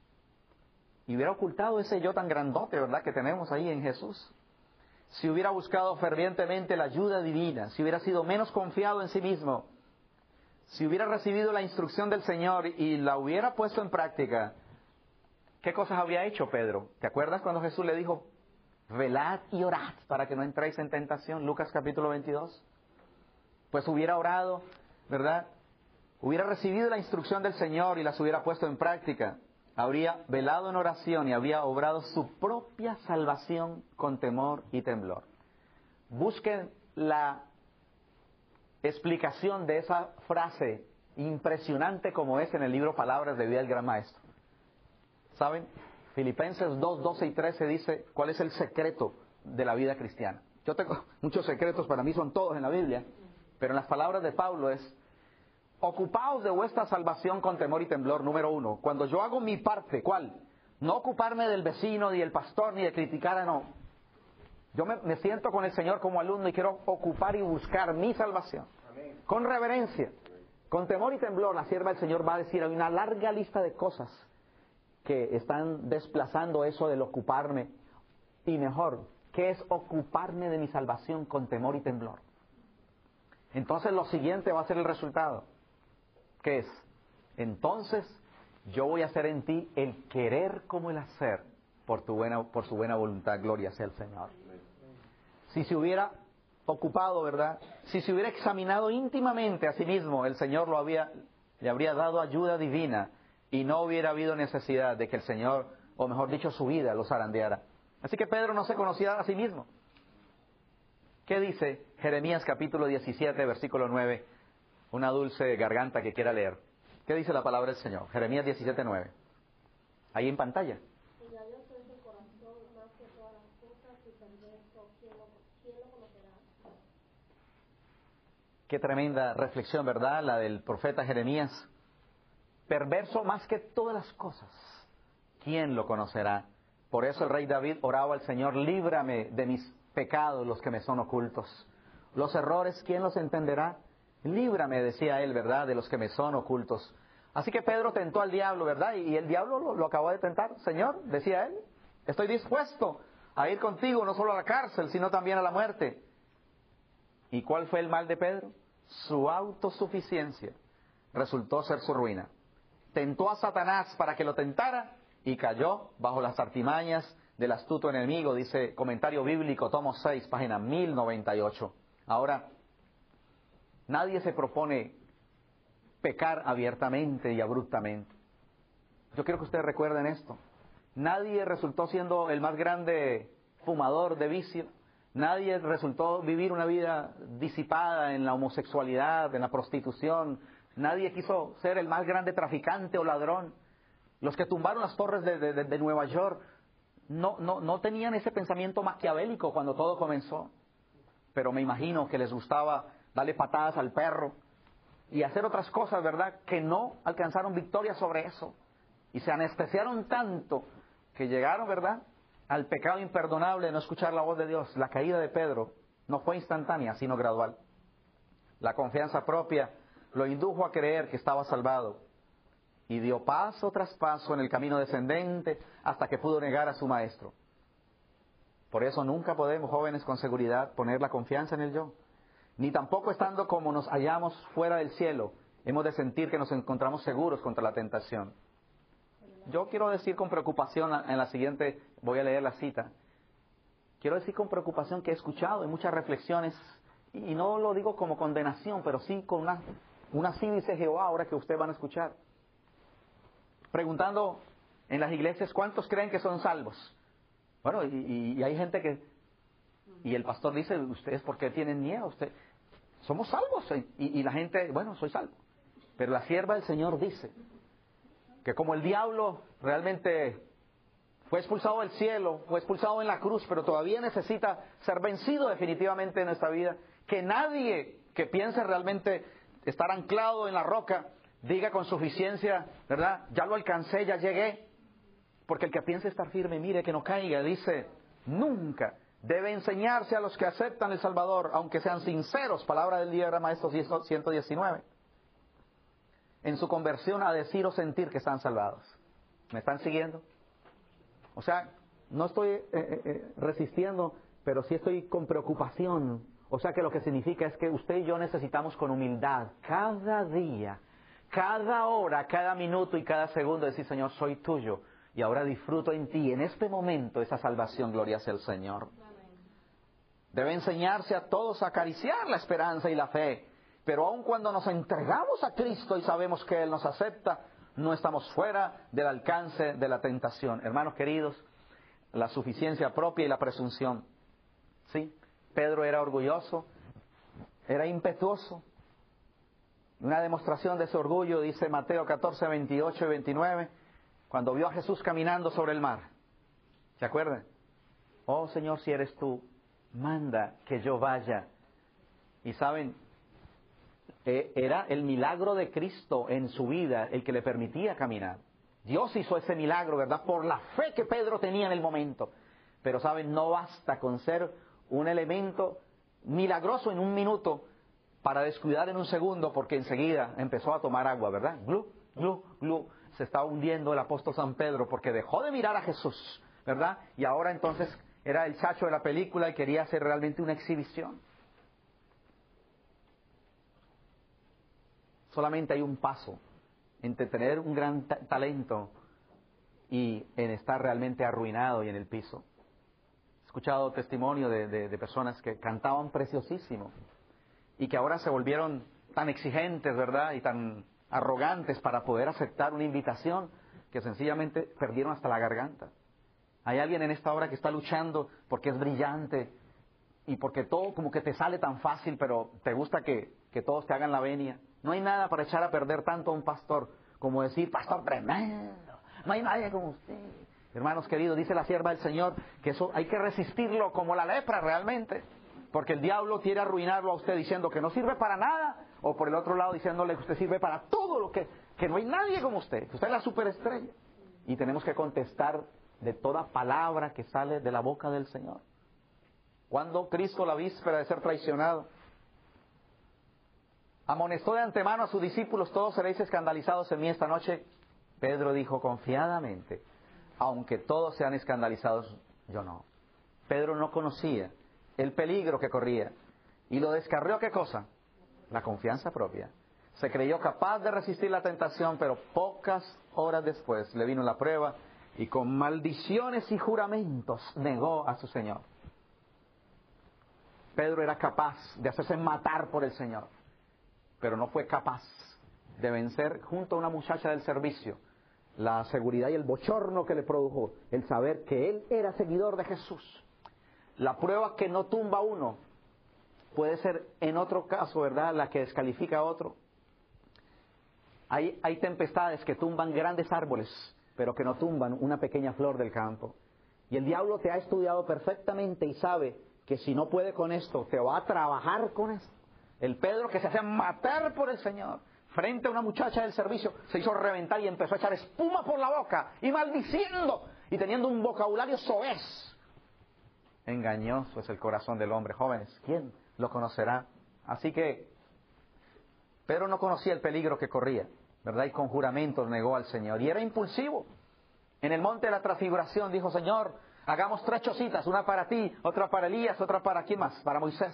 y hubiera ocultado ese yo tan grandote, ¿verdad?, que tenemos ahí en Jesús. Si hubiera buscado fervientemente la ayuda divina, si hubiera sido menos confiado en sí mismo, si hubiera recibido la instrucción del Señor y la hubiera puesto en práctica, ¿qué cosas habría hecho Pedro? ¿Te acuerdas cuando Jesús le dijo, velad y orad para que no entréis en tentación, Lucas capítulo 22. Pues hubiera orado, ¿verdad? Hubiera recibido la instrucción del Señor y las hubiera puesto en práctica. Habría velado en oración y habría obrado su propia salvación con temor y temblor. Busquen la explicación de esa frase impresionante como es en el libro Palabras de Vida del Gran Maestro. ¿Saben? Filipenses 2, 12 y 13 dice cuál es el secreto de la vida cristiana. Yo tengo (laughs) muchos secretos, para mí son todos en la Biblia, pero en las palabras de Pablo es, ocupaos de vuestra salvación con temor y temblor, número uno. Cuando yo hago mi parte, ¿cuál? No ocuparme del vecino, ni del pastor, ni de criticar, no. Yo me, siento con el Señor como alumno y quiero ocupar y buscar mi salvación. Con reverencia, con temor y temblor, la sierva del Señor va a decir, hay una larga lista de cosas que están desplazando eso del ocuparme. Y mejor, ¿qué es ocuparme de mi salvación con temor y temblor? Entonces lo siguiente va a ser el resultado. ¿Qué es? Entonces yo voy a hacer en ti el querer como el hacer por, tu buena, por su buena voluntad. Gloria sea el Señor. Si se hubiera ocupado, ¿verdad? Si se hubiera examinado íntimamente a sí mismo, el Señor lo había, le habría dado ayuda divina y no hubiera habido necesidad de que el Señor, o mejor dicho, su vida los zarandeara. Así que Pedro no se conocía a sí mismo. ¿Qué dice Jeremías capítulo 17, versículo 9? Una dulce garganta que quiera leer. ¿Qué dice la palabra del Señor? Jeremías 17, 9. Ahí en pantalla. Qué tremenda reflexión, ¿verdad? La del profeta Jeremías. Perverso más que todas las cosas. ¿Quién lo conocerá? Por eso el rey David oraba al Señor, líbrame de mis pecados, los que me son ocultos. Los errores, ¿quién los entenderá? Líbrame, decía él, ¿verdad?, de los que me son ocultos. Así que Pedro tentó al diablo, ¿verdad? Y el diablo lo, lo acabó de tentar. Señor, decía él, estoy dispuesto a ir contigo no solo a la cárcel, sino también a la muerte. ¿Y cuál fue el mal de Pedro? Su autosuficiencia resultó ser su ruina. Tentó a Satanás para que lo tentara y cayó bajo las artimañas del astuto enemigo, dice comentario bíblico, tomo 6, página 1098. Ahora, nadie se propone pecar abiertamente y abruptamente. Yo quiero que ustedes recuerden esto. Nadie resultó siendo el más grande fumador de vicio, Nadie resultó vivir una vida disipada en la homosexualidad, en la prostitución. Nadie quiso ser el más grande traficante o ladrón. Los que tumbaron las torres de, Nueva York no, no, no tenían ese pensamiento maquiavélico cuando todo comenzó. Pero me imagino que les gustaba darle patadas al perro y hacer otras cosas, ¿verdad? Que no alcanzaron victoria sobre eso. Y se anestesiaron tanto que llegaron, ¿verdad? Al pecado imperdonable de no escuchar la voz de Dios. La caída de Pedro no fue instantánea, sino gradual. La confianza propia lo indujo a creer que estaba salvado y dio paso tras paso en el camino descendente hasta que pudo negar a su maestro. Por eso nunca podemos, jóvenes, con seguridad poner la confianza en el yo, ni tampoco estando como nos hallamos fuera del cielo, hemos de sentir que nos encontramos seguros contra la tentación. Yo quiero decir con preocupación en la siguiente, voy a leer la cita. Quiero decir con preocupación que he escuchado en muchas reflexiones, y no lo digo como condenación, pero sí con una, una sí dice Jehová ahora que ustedes van a escuchar. Preguntando en las iglesias cuántos creen que son salvos. Bueno, y, hay gente que, y el pastor dice, ustedes por qué tienen miedo, usted, somos salvos, y, y la gente, bueno, soy salvo. Pero la sierva del Señor dice, que como el diablo realmente fue expulsado del cielo, fue expulsado en la cruz, pero todavía necesita ser vencido definitivamente en esta vida, que nadie que piense realmente estar anclado en la roca diga con suficiencia, ¿verdad? Ya lo alcancé, ya llegué. Porque el que piense estar firme, mire que no caiga, dice, nunca debe enseñarse a los que aceptan el Salvador, aunque sean sinceros, palabra del día, maestro 119 en su conversión a decir o sentir que están salvados. ¿Me están siguiendo? O sea, no estoy eh, eh, eh, resistiendo, pero sí estoy con preocupación. O sea que lo que significa es que usted y yo necesitamos con humildad cada día, cada hora, cada minuto y cada segundo decir, Señor, soy tuyo. Y ahora disfruto en ti, en este momento, esa salvación, gloria sea el Señor. Debe enseñarse a todos a acariciar la esperanza y la fe pero aun cuando nos entregamos a Cristo y sabemos que Él nos acepta, no estamos fuera del alcance de la tentación. Hermanos queridos, la suficiencia propia y la presunción. ¿Sí? Pedro era orgulloso, era impetuoso. Una demostración de ese orgullo dice Mateo 14, 28 y 29, cuando vio a Jesús caminando sobre el mar. ¿Se acuerdan? Oh Señor, si eres tú, manda que yo vaya. Y saben, era el milagro de Cristo en su vida el que le permitía caminar. Dios hizo ese milagro, ¿verdad? Por la fe que Pedro tenía en el momento. Pero, ¿saben? No basta con ser un elemento milagroso en un minuto para descuidar en un segundo porque enseguida empezó a tomar agua, ¿verdad? glu, glu, se estaba hundiendo el apóstol San Pedro porque dejó de mirar a Jesús, ¿verdad? Y ahora entonces era el chacho de la película y quería hacer realmente una exhibición. Solamente hay un paso entre tener un gran talento y en estar realmente arruinado y en el piso. He escuchado testimonio de, de personas que cantaban preciosísimo y que ahora se volvieron tan exigentes, ¿verdad? Y tan arrogantes para poder aceptar una invitación que sencillamente perdieron hasta la garganta. Hay alguien en esta hora que está luchando porque es brillante y porque todo como que te sale tan fácil, pero te gusta que, que todos te hagan la venia. No hay nada para echar a perder tanto a un pastor como decir, pastor tremendo, no hay nadie como usted. Hermanos queridos, dice la sierva del Señor que eso hay que resistirlo como la lepra realmente. Porque el diablo quiere arruinarlo a usted diciendo que no sirve para nada, o por el otro lado diciéndole que usted sirve para todo lo que, no hay nadie como usted, que usted es la superestrella. Y tenemos que contestar de toda palabra que sale de la boca del Señor. Cuando Cristo, la víspera de ser traicionado, amonestó de antemano a sus discípulos, todos seréis escandalizados en mí esta noche, Pedro dijo confiadamente, aunque todos sean escandalizados, yo no. Pedro no conocía el peligro que corría. Y lo descarrió qué cosa? La confianza propia. Se creyó capaz de resistir la tentación, pero pocas horas después le vino la prueba y con maldiciones y juramentos negó a su Señor. Pedro era capaz de hacerse matar por el Señor, pero no fue capaz de vencer junto a una muchacha del servicio la seguridad y el bochorno que le produjo el saber que él era seguidor de Jesús. La prueba que no tumba uno puede ser en otro caso, ¿verdad?, la que descalifica a otro. Hay, hay tempestades que tumban grandes árboles, pero que no tumban una pequeña flor del campo. Y el diablo te ha estudiado perfectamente y sabe que si no puede con esto, te va a trabajar con esto. El Pedro que se hacía matar por el Señor, frente a una muchacha del servicio, se hizo reventar y empezó a echar espuma por la boca y maldiciendo y teniendo un vocabulario soez. Engañoso es el corazón del hombre, jóvenes. ¿Quién lo conocerá? Así que Pedro no conocía el peligro que corría, ¿verdad? Y con juramentos negó al Señor. Y era impulsivo. En el monte de la transfiguración dijo, Señor, hagamos tres chocitas, una para ti, otra para Elías, otra para quién más, para Moisés.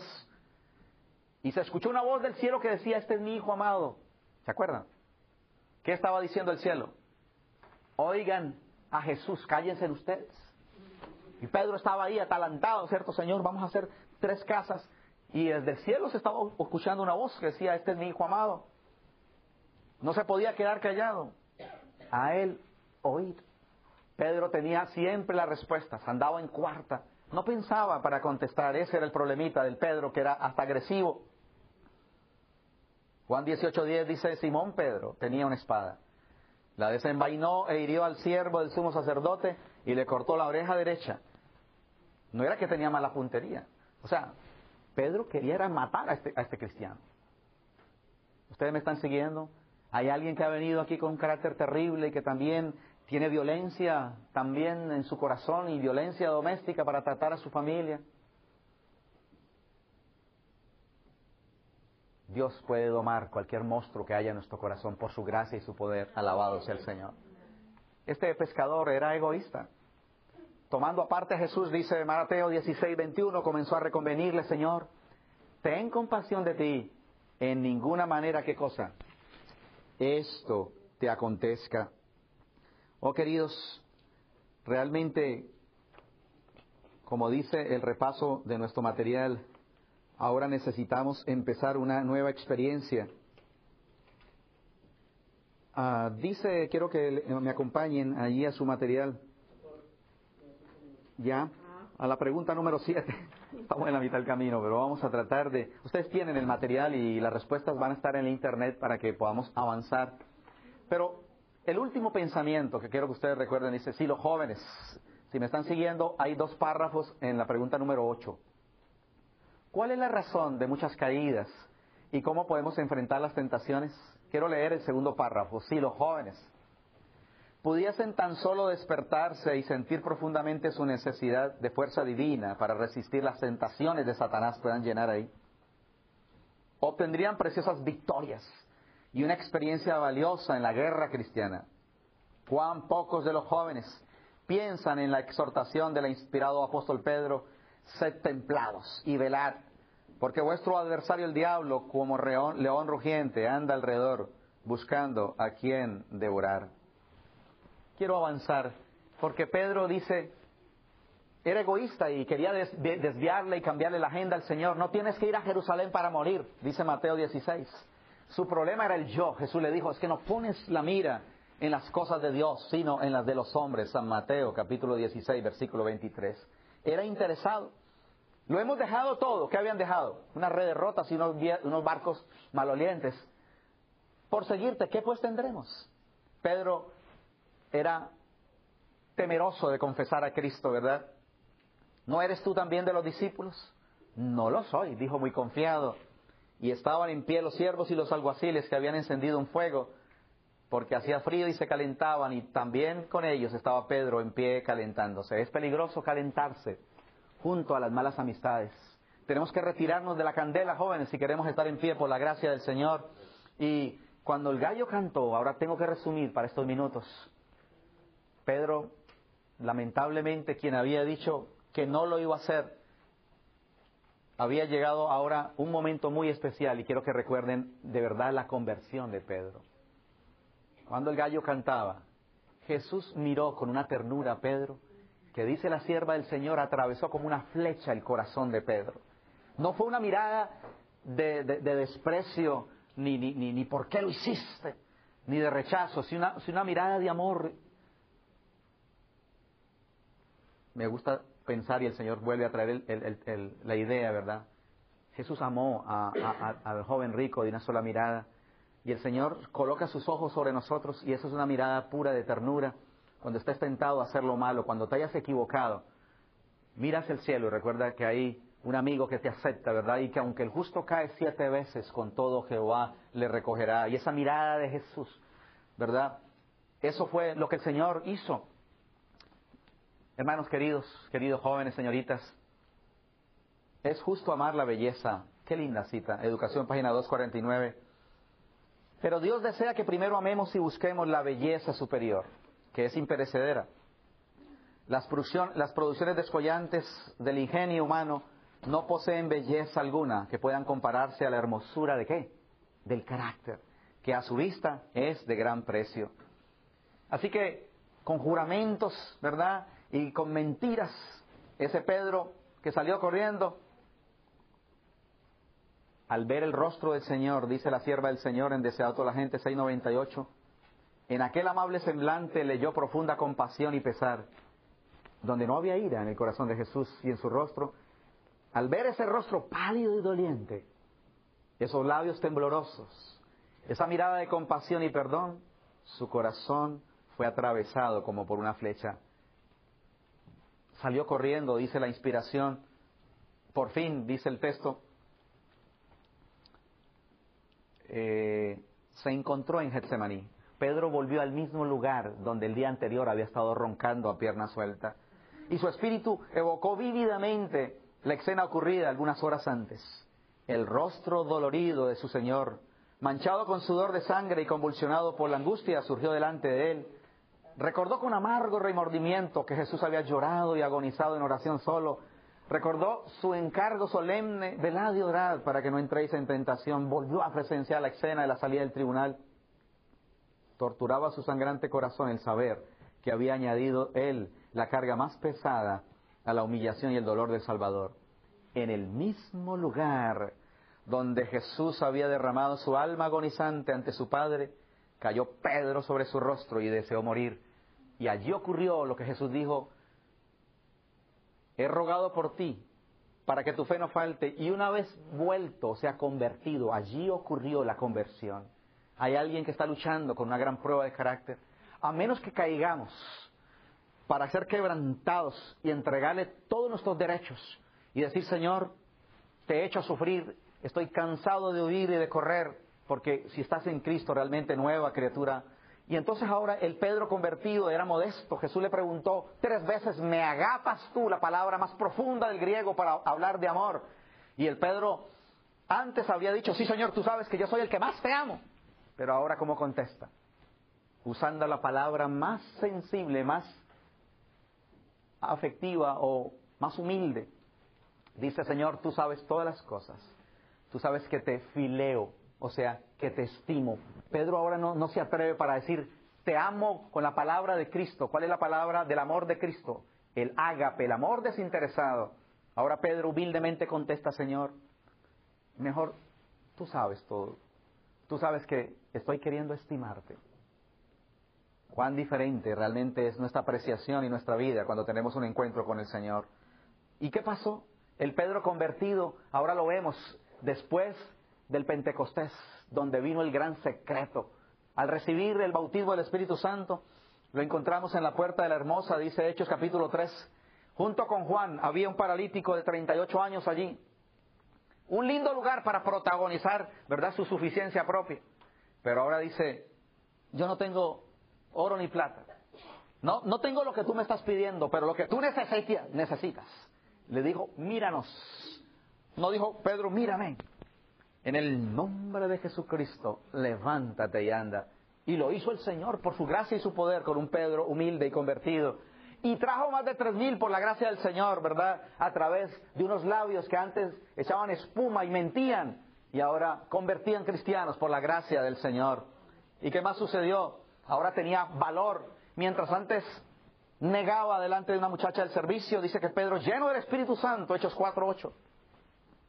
Y se escuchó una voz del cielo que decía, este es mi hijo amado. ¿Se acuerdan? ¿Qué estaba diciendo el cielo? Oigan a Jesús, cállense ustedes. Y Pedro estaba ahí atalantado, ¿cierto, Señor? Vamos a hacer tres casas. Y desde el cielo se estaba escuchando una voz que decía, este es mi hijo amado. No se podía quedar callado. A él oír. Pedro tenía siempre las respuestas, andaba en cuarta. No pensaba para contestar, ese era el problemita del Pedro, que era hasta agresivo. Juan 18.10 dice, Simón Pedro tenía una espada. La desenvainó e hirió al siervo del sumo sacerdote y le cortó la oreja derecha. No era que tenía mala puntería. O sea, Pedro quería matar a este, a este cristiano. ¿Ustedes me están siguiendo? Hay alguien que ha venido aquí con un carácter terrible y que también tiene violencia también en su corazón y violencia doméstica para tratar a su familia. Dios puede domar cualquier monstruo que haya en nuestro corazón por su gracia y su poder. Alabado sea el Señor. Este pescador era egoísta. Tomando aparte a Jesús, dice Mateo 16, 21, comenzó a reconvenirle, Señor, ten compasión de ti. En ninguna manera, ¿qué cosa? Esto te acontezca. Oh queridos, realmente, como dice el repaso de nuestro material, ahora necesitamos empezar una nueva experiencia. Ah, dice, quiero que me acompañen allí a su material. Ya, a la pregunta número 7. Estamos en la mitad del camino, pero vamos a tratar de... Ustedes tienen el material y las respuestas van a estar en el Internet para que podamos avanzar. Pero el último pensamiento que quiero que ustedes recuerden dice, sí, los jóvenes, si me están siguiendo, hay dos párrafos en la pregunta número 8. ¿Cuál es la razón de muchas caídas y cómo podemos enfrentar las tentaciones? Quiero leer el segundo párrafo. Sí, los jóvenes pudiesen tan solo despertarse y sentir profundamente su necesidad de fuerza divina para resistir las tentaciones de Satanás puedan llenar ahí, obtendrían preciosas victorias y una experiencia valiosa en la guerra cristiana. Cuán pocos de los jóvenes piensan en la exhortación del inspirado apóstol Pedro, sed templados y velad, porque vuestro adversario el diablo, como león rugiente, anda alrededor buscando a quien devorar. Quiero avanzar, porque Pedro dice, era egoísta y quería desviarle y cambiarle la agenda al Señor. No tienes que ir a Jerusalén para morir, dice Mateo 16. Su problema era el yo. Jesús le dijo, es que no pones la mira en las cosas de Dios, sino en las de los hombres. San Mateo capítulo 16, versículo 23. Era interesado. Lo hemos dejado todo. ¿Qué habían dejado? Una red de rotas y unos, unos barcos malolientes. Por seguirte, ¿qué pues tendremos? Pedro era temeroso de confesar a Cristo, ¿verdad? ¿No eres tú también de los discípulos? No lo soy, dijo muy confiado. Y estaban en pie los siervos y los alguaciles que habían encendido un fuego, porque hacía frío y se calentaban, y también con ellos estaba Pedro en pie calentándose. Es peligroso calentarse junto a las malas amistades. Tenemos que retirarnos de la candela, jóvenes, si queremos estar en pie por la gracia del Señor. Y cuando el gallo cantó, ahora tengo que resumir para estos minutos, Pedro, lamentablemente, quien había dicho, que no lo iba a hacer, había llegado ahora un momento muy especial y quiero que recuerden de verdad la conversión de Pedro. Cuando el gallo cantaba, Jesús miró con una ternura a Pedro, que dice la sierva del Señor, atravesó como una flecha el corazón de Pedro. No fue una mirada de, desprecio, ni, ni, ni, ni, por qué lo hiciste, ni de rechazo, sino una, sino una mirada de amor. Me gusta pensar y el Señor vuelve a traer la idea, ¿verdad? Jesús amó al joven rico de una sola mirada y el Señor coloca sus ojos sobre nosotros y eso es una mirada pura de ternura. Cuando estés tentado a hacer lo malo, cuando te hayas equivocado, miras el cielo y recuerda que hay un amigo que te acepta, ¿verdad? Y que aunque el justo cae siete veces, con todo Jehová le recogerá. Y esa mirada de Jesús, ¿verdad? Eso fue lo que el Señor hizo. Hermanos queridos, queridos jóvenes, señoritas, es justo amar la belleza. Qué linda cita. Educación, página 249. Pero Dios desea que primero amemos y busquemos la belleza superior, que es imperecedera. Las, las producciones descollantes del ingenio humano no poseen belleza alguna que puedan compararse a la hermosura de qué? Del carácter, que a su vista es de gran precio. Así que, con juramentos, ¿verdad? y con mentiras. Ese Pedro que salió corriendo, al ver el rostro del Señor, dice la sierva del Señor en Deseado toda la gente 698, en aquel amable semblante leyó profunda compasión y pesar, donde no había ira en el corazón de Jesús y en su rostro. Al ver ese rostro pálido y doliente, esos labios temblorosos, esa mirada de compasión y perdón, su corazón fue atravesado como por una flecha salió corriendo, dice la inspiración. Por fin, dice el texto, eh, se encontró en Getsemaní. Pedro volvió al mismo lugar donde el día anterior había estado roncando a pierna suelta. Y su espíritu evocó vívidamente la escena ocurrida algunas horas antes. El rostro dolorido de su Señor, manchado con sudor de sangre y convulsionado por la angustia, surgió delante de él Recordó con amargo remordimiento que Jesús había llorado y agonizado en oración solo. Recordó su encargo solemne, de de orar para que no entréis en tentación. Volvió a presenciar la escena de la salida del tribunal. Torturaba su sangrante corazón el saber que había añadido él la carga más pesada a la humillación y el dolor del Salvador. En el mismo lugar donde Jesús había derramado su alma agonizante ante su Padre, cayó Pedro sobre su rostro y deseó morir. Y allí ocurrió lo que Jesús dijo, he rogado por ti para que tu fe no falte. Y una vez vuelto, o sea, convertido, allí ocurrió la conversión. Hay alguien que está luchando con una gran prueba de carácter. A menos que caigamos para ser quebrantados y entregarle todos nuestros derechos y decir, Señor, te he hecho sufrir, estoy cansado de huir y de correr, porque si estás en Cristo realmente nueva criatura. Y entonces ahora el Pedro convertido era modesto. Jesús le preguntó tres veces, ¿me agapas tú la palabra más profunda del griego para hablar de amor? Y el Pedro antes había dicho, sí Señor, tú sabes que yo soy el que más te amo. Pero ahora, ¿cómo contesta? Usando la palabra más sensible, más afectiva o más humilde. Dice, Señor, tú sabes todas las cosas. Tú sabes que te fileo, o sea, que te estimo. Pedro ahora no, no se atreve para decir, te amo con la palabra de Cristo. ¿Cuál es la palabra del amor de Cristo? El ágape, el amor desinteresado. Ahora Pedro humildemente contesta, Señor, mejor tú sabes todo. Tú sabes que estoy queriendo estimarte. Cuán diferente realmente es nuestra apreciación y nuestra vida cuando tenemos un encuentro con el Señor. ¿Y qué pasó? El Pedro convertido, ahora lo vemos después del Pentecostés, donde vino el gran secreto. Al recibir el bautismo del Espíritu Santo, lo encontramos en la puerta de la hermosa, dice Hechos capítulo 3. Junto con Juan había un paralítico de 38 años allí. Un lindo lugar para protagonizar, ¿verdad?, su suficiencia propia. Pero ahora dice, yo no tengo oro ni plata. No, no tengo lo que tú me estás pidiendo, pero lo que tú necesitas, necesitas. Le dijo, míranos. No dijo, Pedro, mírame. En el nombre de Jesucristo, levántate y anda. Y lo hizo el Señor por su gracia y su poder con un Pedro humilde y convertido. Y trajo más de tres mil por la gracia del Señor, ¿verdad? A través de unos labios que antes echaban espuma y mentían y ahora convertían cristianos por la gracia del Señor. ¿Y qué más sucedió? Ahora tenía valor. Mientras antes negaba delante de una muchacha del servicio, dice que Pedro, lleno del Espíritu Santo, Hechos 4.8,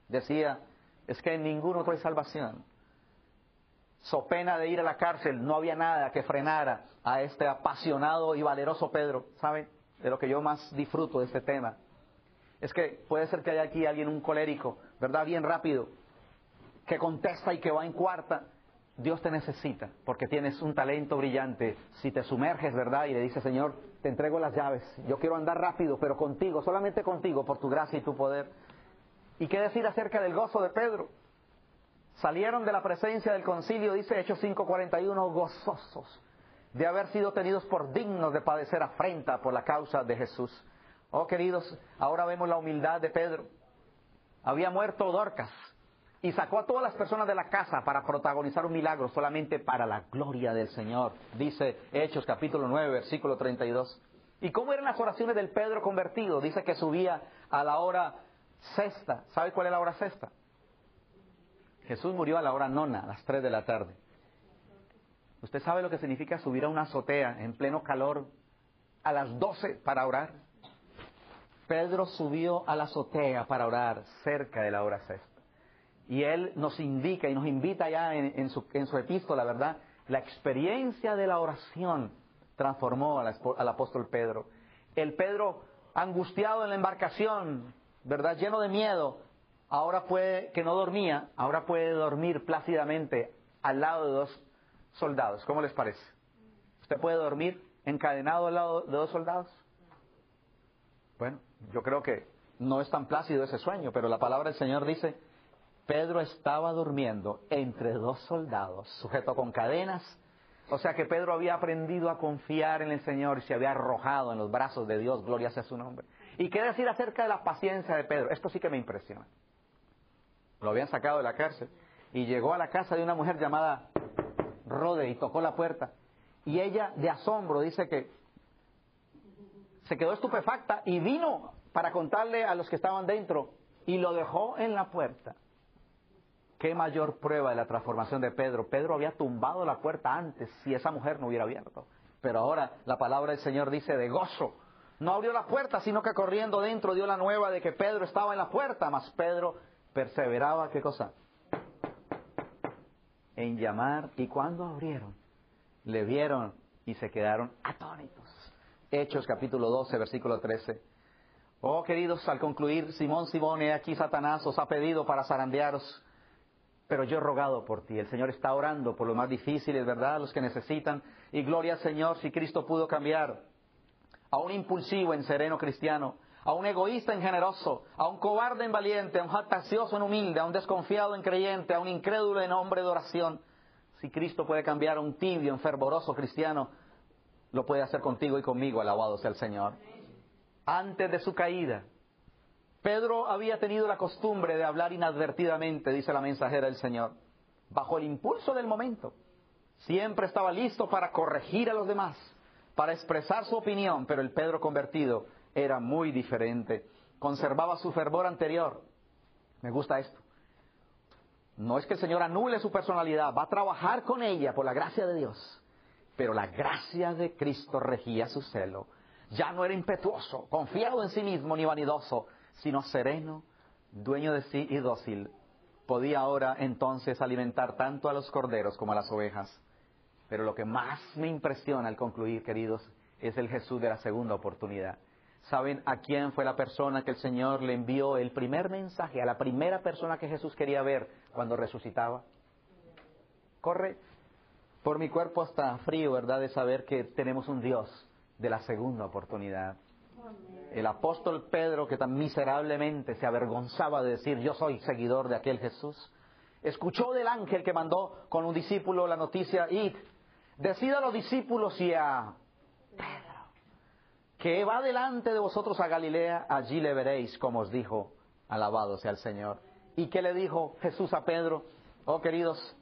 decía, es que en ningún otro hay salvación. So pena de ir a la cárcel, no había nada que frenara a este apasionado y valeroso Pedro. ¿Saben? De lo que yo más disfruto de este tema. Es que puede ser que haya aquí alguien, un colérico, ¿verdad? Bien rápido, que contesta y que va en cuarta. Dios te necesita porque tienes un talento brillante. Si te sumerges, ¿verdad? Y le dices, Señor, te entrego las llaves. Yo quiero andar rápido, pero contigo, solamente contigo, por tu gracia y tu poder. ¿Y qué decir acerca del gozo de Pedro? Salieron de la presencia del concilio, dice Hechos 5:41, gozosos de haber sido tenidos por dignos de padecer afrenta por la causa de Jesús. Oh queridos, ahora vemos la humildad de Pedro. Había muerto Dorcas y sacó a todas las personas de la casa para protagonizar un milagro solamente para la gloria del Señor. Dice Hechos capítulo 9, versículo 32. ¿Y cómo eran las oraciones del Pedro convertido? Dice que subía a la hora sexta. ¿Sabe cuál es la hora sexta? Jesús murió a la hora nona, a las 3 de la tarde. ¿Usted sabe lo que significa subir a una azotea en pleno calor a las 12 para orar? Pedro subió a la azotea para orar cerca de la hora sexta. Y él nos indica y nos invita ya en, su, epístola, ¿verdad? La experiencia de la oración transformó al apóstol Pedro. El Pedro angustiado en la embarcación, ¿verdad? Lleno de miedo, ahora puede, que no dormía, ahora puede dormir plácidamente al lado de dos soldados. ¿Cómo les parece? ¿Usted puede dormir encadenado al lado de dos soldados? Bueno, yo creo que no es tan plácido ese sueño, pero la palabra del Señor dice, Pedro estaba durmiendo entre dos soldados, sujeto con cadenas. O sea que Pedro había aprendido a confiar en el Señor y se había arrojado en los brazos de Dios, gloria sea su nombre. ¿Y qué decir acerca de la paciencia de Pedro? Esto sí que me impresiona. Lo habían sacado de la cárcel y llegó a la casa de una mujer llamada Rode y tocó la puerta. Y ella, de asombro, dice que se quedó estupefacta y vino para contarle a los que estaban dentro y lo dejó en la puerta. Qué mayor prueba de la transformación de Pedro. Pedro había tumbado la puerta antes si esa mujer no hubiera abierto. Pero ahora la palabra del Señor dice de gozo. No abrió la puerta, sino que corriendo dentro dio la nueva de que Pedro estaba en la puerta. Mas Pedro perseveraba, ¿qué cosa? En llamar. Y cuando abrieron, le vieron y se quedaron atónitos. Hechos capítulo 12, versículo 13. Oh queridos, al concluir, Simón, Simón, he aquí Satanás os ha pedido para zarandearos, pero yo he rogado por ti. El Señor está orando por lo más difíciles, ¿verdad? Los que necesitan. Y gloria al Señor si Cristo pudo cambiar a un impulsivo en sereno cristiano a un egoísta en generoso, a un cobarde en valiente, a un jactacioso en humilde, a un desconfiado en creyente, a un incrédulo en hombre de oración. Si Cristo puede cambiar a un tibio en fervoroso cristiano, lo puede hacer contigo y conmigo, alabado sea el Señor. Antes de su caída, Pedro había tenido la costumbre de hablar inadvertidamente, dice la mensajera del Señor, bajo el impulso del momento. Siempre estaba listo para corregir a los demás, para expresar su opinión, pero el Pedro convertido era muy diferente. Conservaba su fervor anterior. Me gusta esto. No es que el Señor anule su personalidad, va a trabajar con ella por la gracia de Dios. Pero la gracia de Cristo regía su celo. Ya no era impetuoso, confiado en sí mismo ni vanidoso, sino sereno, dueño de sí y dócil. Podía ahora entonces alimentar tanto a los corderos como a las ovejas. Pero lo que más me impresiona al concluir, queridos, es el Jesús de la segunda oportunidad. ¿Saben a quién fue la persona que el Señor le envió el primer mensaje, a la primera persona que Jesús quería ver cuando resucitaba? Corre por mi cuerpo hasta frío, ¿verdad? De saber que tenemos un Dios de la segunda oportunidad. El apóstol Pedro, que tan miserablemente se avergonzaba de decir yo soy seguidor de aquel Jesús, escuchó del ángel que mandó con un discípulo la noticia, id, decida a los discípulos y a Pedro, que va delante de vosotros a Galilea, allí le veréis, como os dijo, alabado sea el Señor. ¿Y qué le dijo Jesús a Pedro? Oh queridos,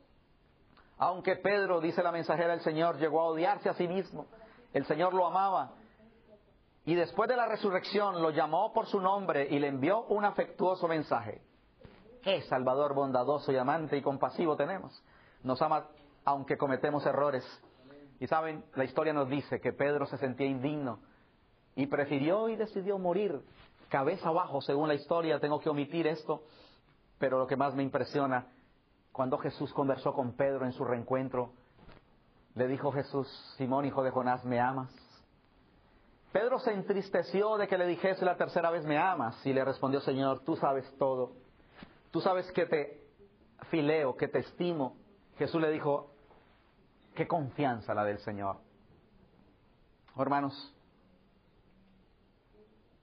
aunque Pedro, dice la mensajera del Señor, llegó a odiarse a sí mismo, el Señor lo amaba. Y después de la resurrección lo llamó por su nombre y le envió un afectuoso mensaje. Qué Salvador bondadoso y amante y compasivo tenemos. Nos ama aunque cometemos errores. Y saben, la historia nos dice que Pedro se sentía indigno y prefirió y decidió morir cabeza abajo, según la historia. Tengo que omitir esto, pero lo que más me impresiona cuando Jesús conversó con Pedro en su reencuentro, le dijo Jesús, Simón, hijo de Jonás, ¿me amas? Pedro se entristeció de que le dijese la tercera vez, ¿me amas? Y le respondió, Señor, tú sabes todo. Tú sabes que te fileo, que te estimo. Jesús le dijo, qué confianza la del Señor. hermanos,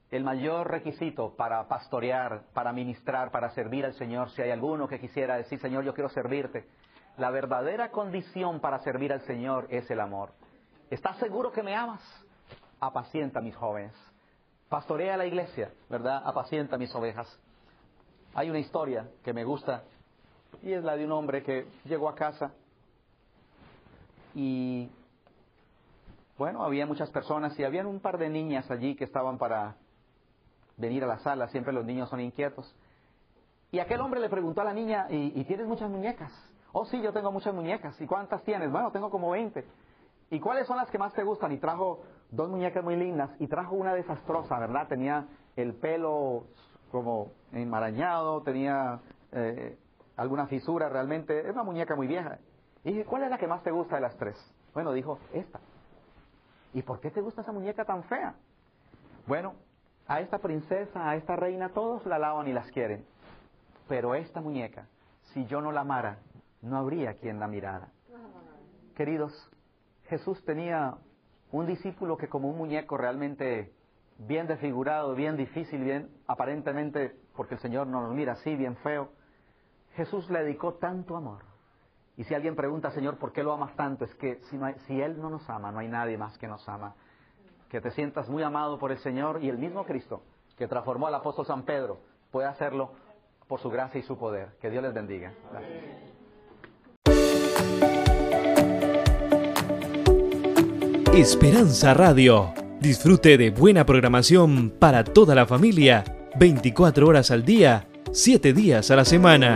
el mayor requisito para pastorear, para ministrar, para servir al Señor, si hay alguno que quisiera decir, Señor, yo quiero servirte, la verdadera condición para servir al Señor es el amor. ¿Estás seguro que me amas? Apacienta mis jóvenes. Pastorea la iglesia, ¿verdad? Apacienta mis ovejas. Hay una historia que me gusta y es la de un hombre que llegó a casa y bueno, había muchas personas y habían un par de niñas allí que estaban para venir a la sala, siempre los niños son inquietos. Y aquel hombre le preguntó a la niña, ¿y, tienes muchas muñecas? Oh, sí, yo tengo muchas muñecas. ¿Y cuántas tienes? Bueno, tengo como 20. ¿Y cuáles son las que más te gustan? Y trajo dos muñecas muy lindas y trajo una desastrosa, ¿verdad? Tenía el pelo como enmarañado, tenía eh, alguna fisura realmente. Es una muñeca muy vieja. Y dije, ¿cuál es la que más te gusta de las tres? Bueno, dijo, esta. ¿Y por qué te gusta esa muñeca tan fea? Bueno, a esta princesa, a esta reina, todos la alaban y las quieren. Pero esta muñeca, si yo no la amara, no habría quien la mirara. Queridos, Jesús tenía un discípulo que como un muñeco realmente bien desfigurado, bien difícil, bien aparentemente, porque el Señor no nos mira así, bien feo, Jesús le dedicó tanto amor. Y si alguien pregunta, Señor, ¿por qué lo amas tanto? Es que si, si Él no nos ama, no hay nadie más que nos ama que te sientas muy amado por el Señor y el mismo Cristo que transformó al apóstol San Pedro puede hacerlo por su gracia y su poder. Que Dios les bendiga. Esperanza Radio. Disfrute de buena programación para toda la familia, 24 horas al día, 7 días a la semana.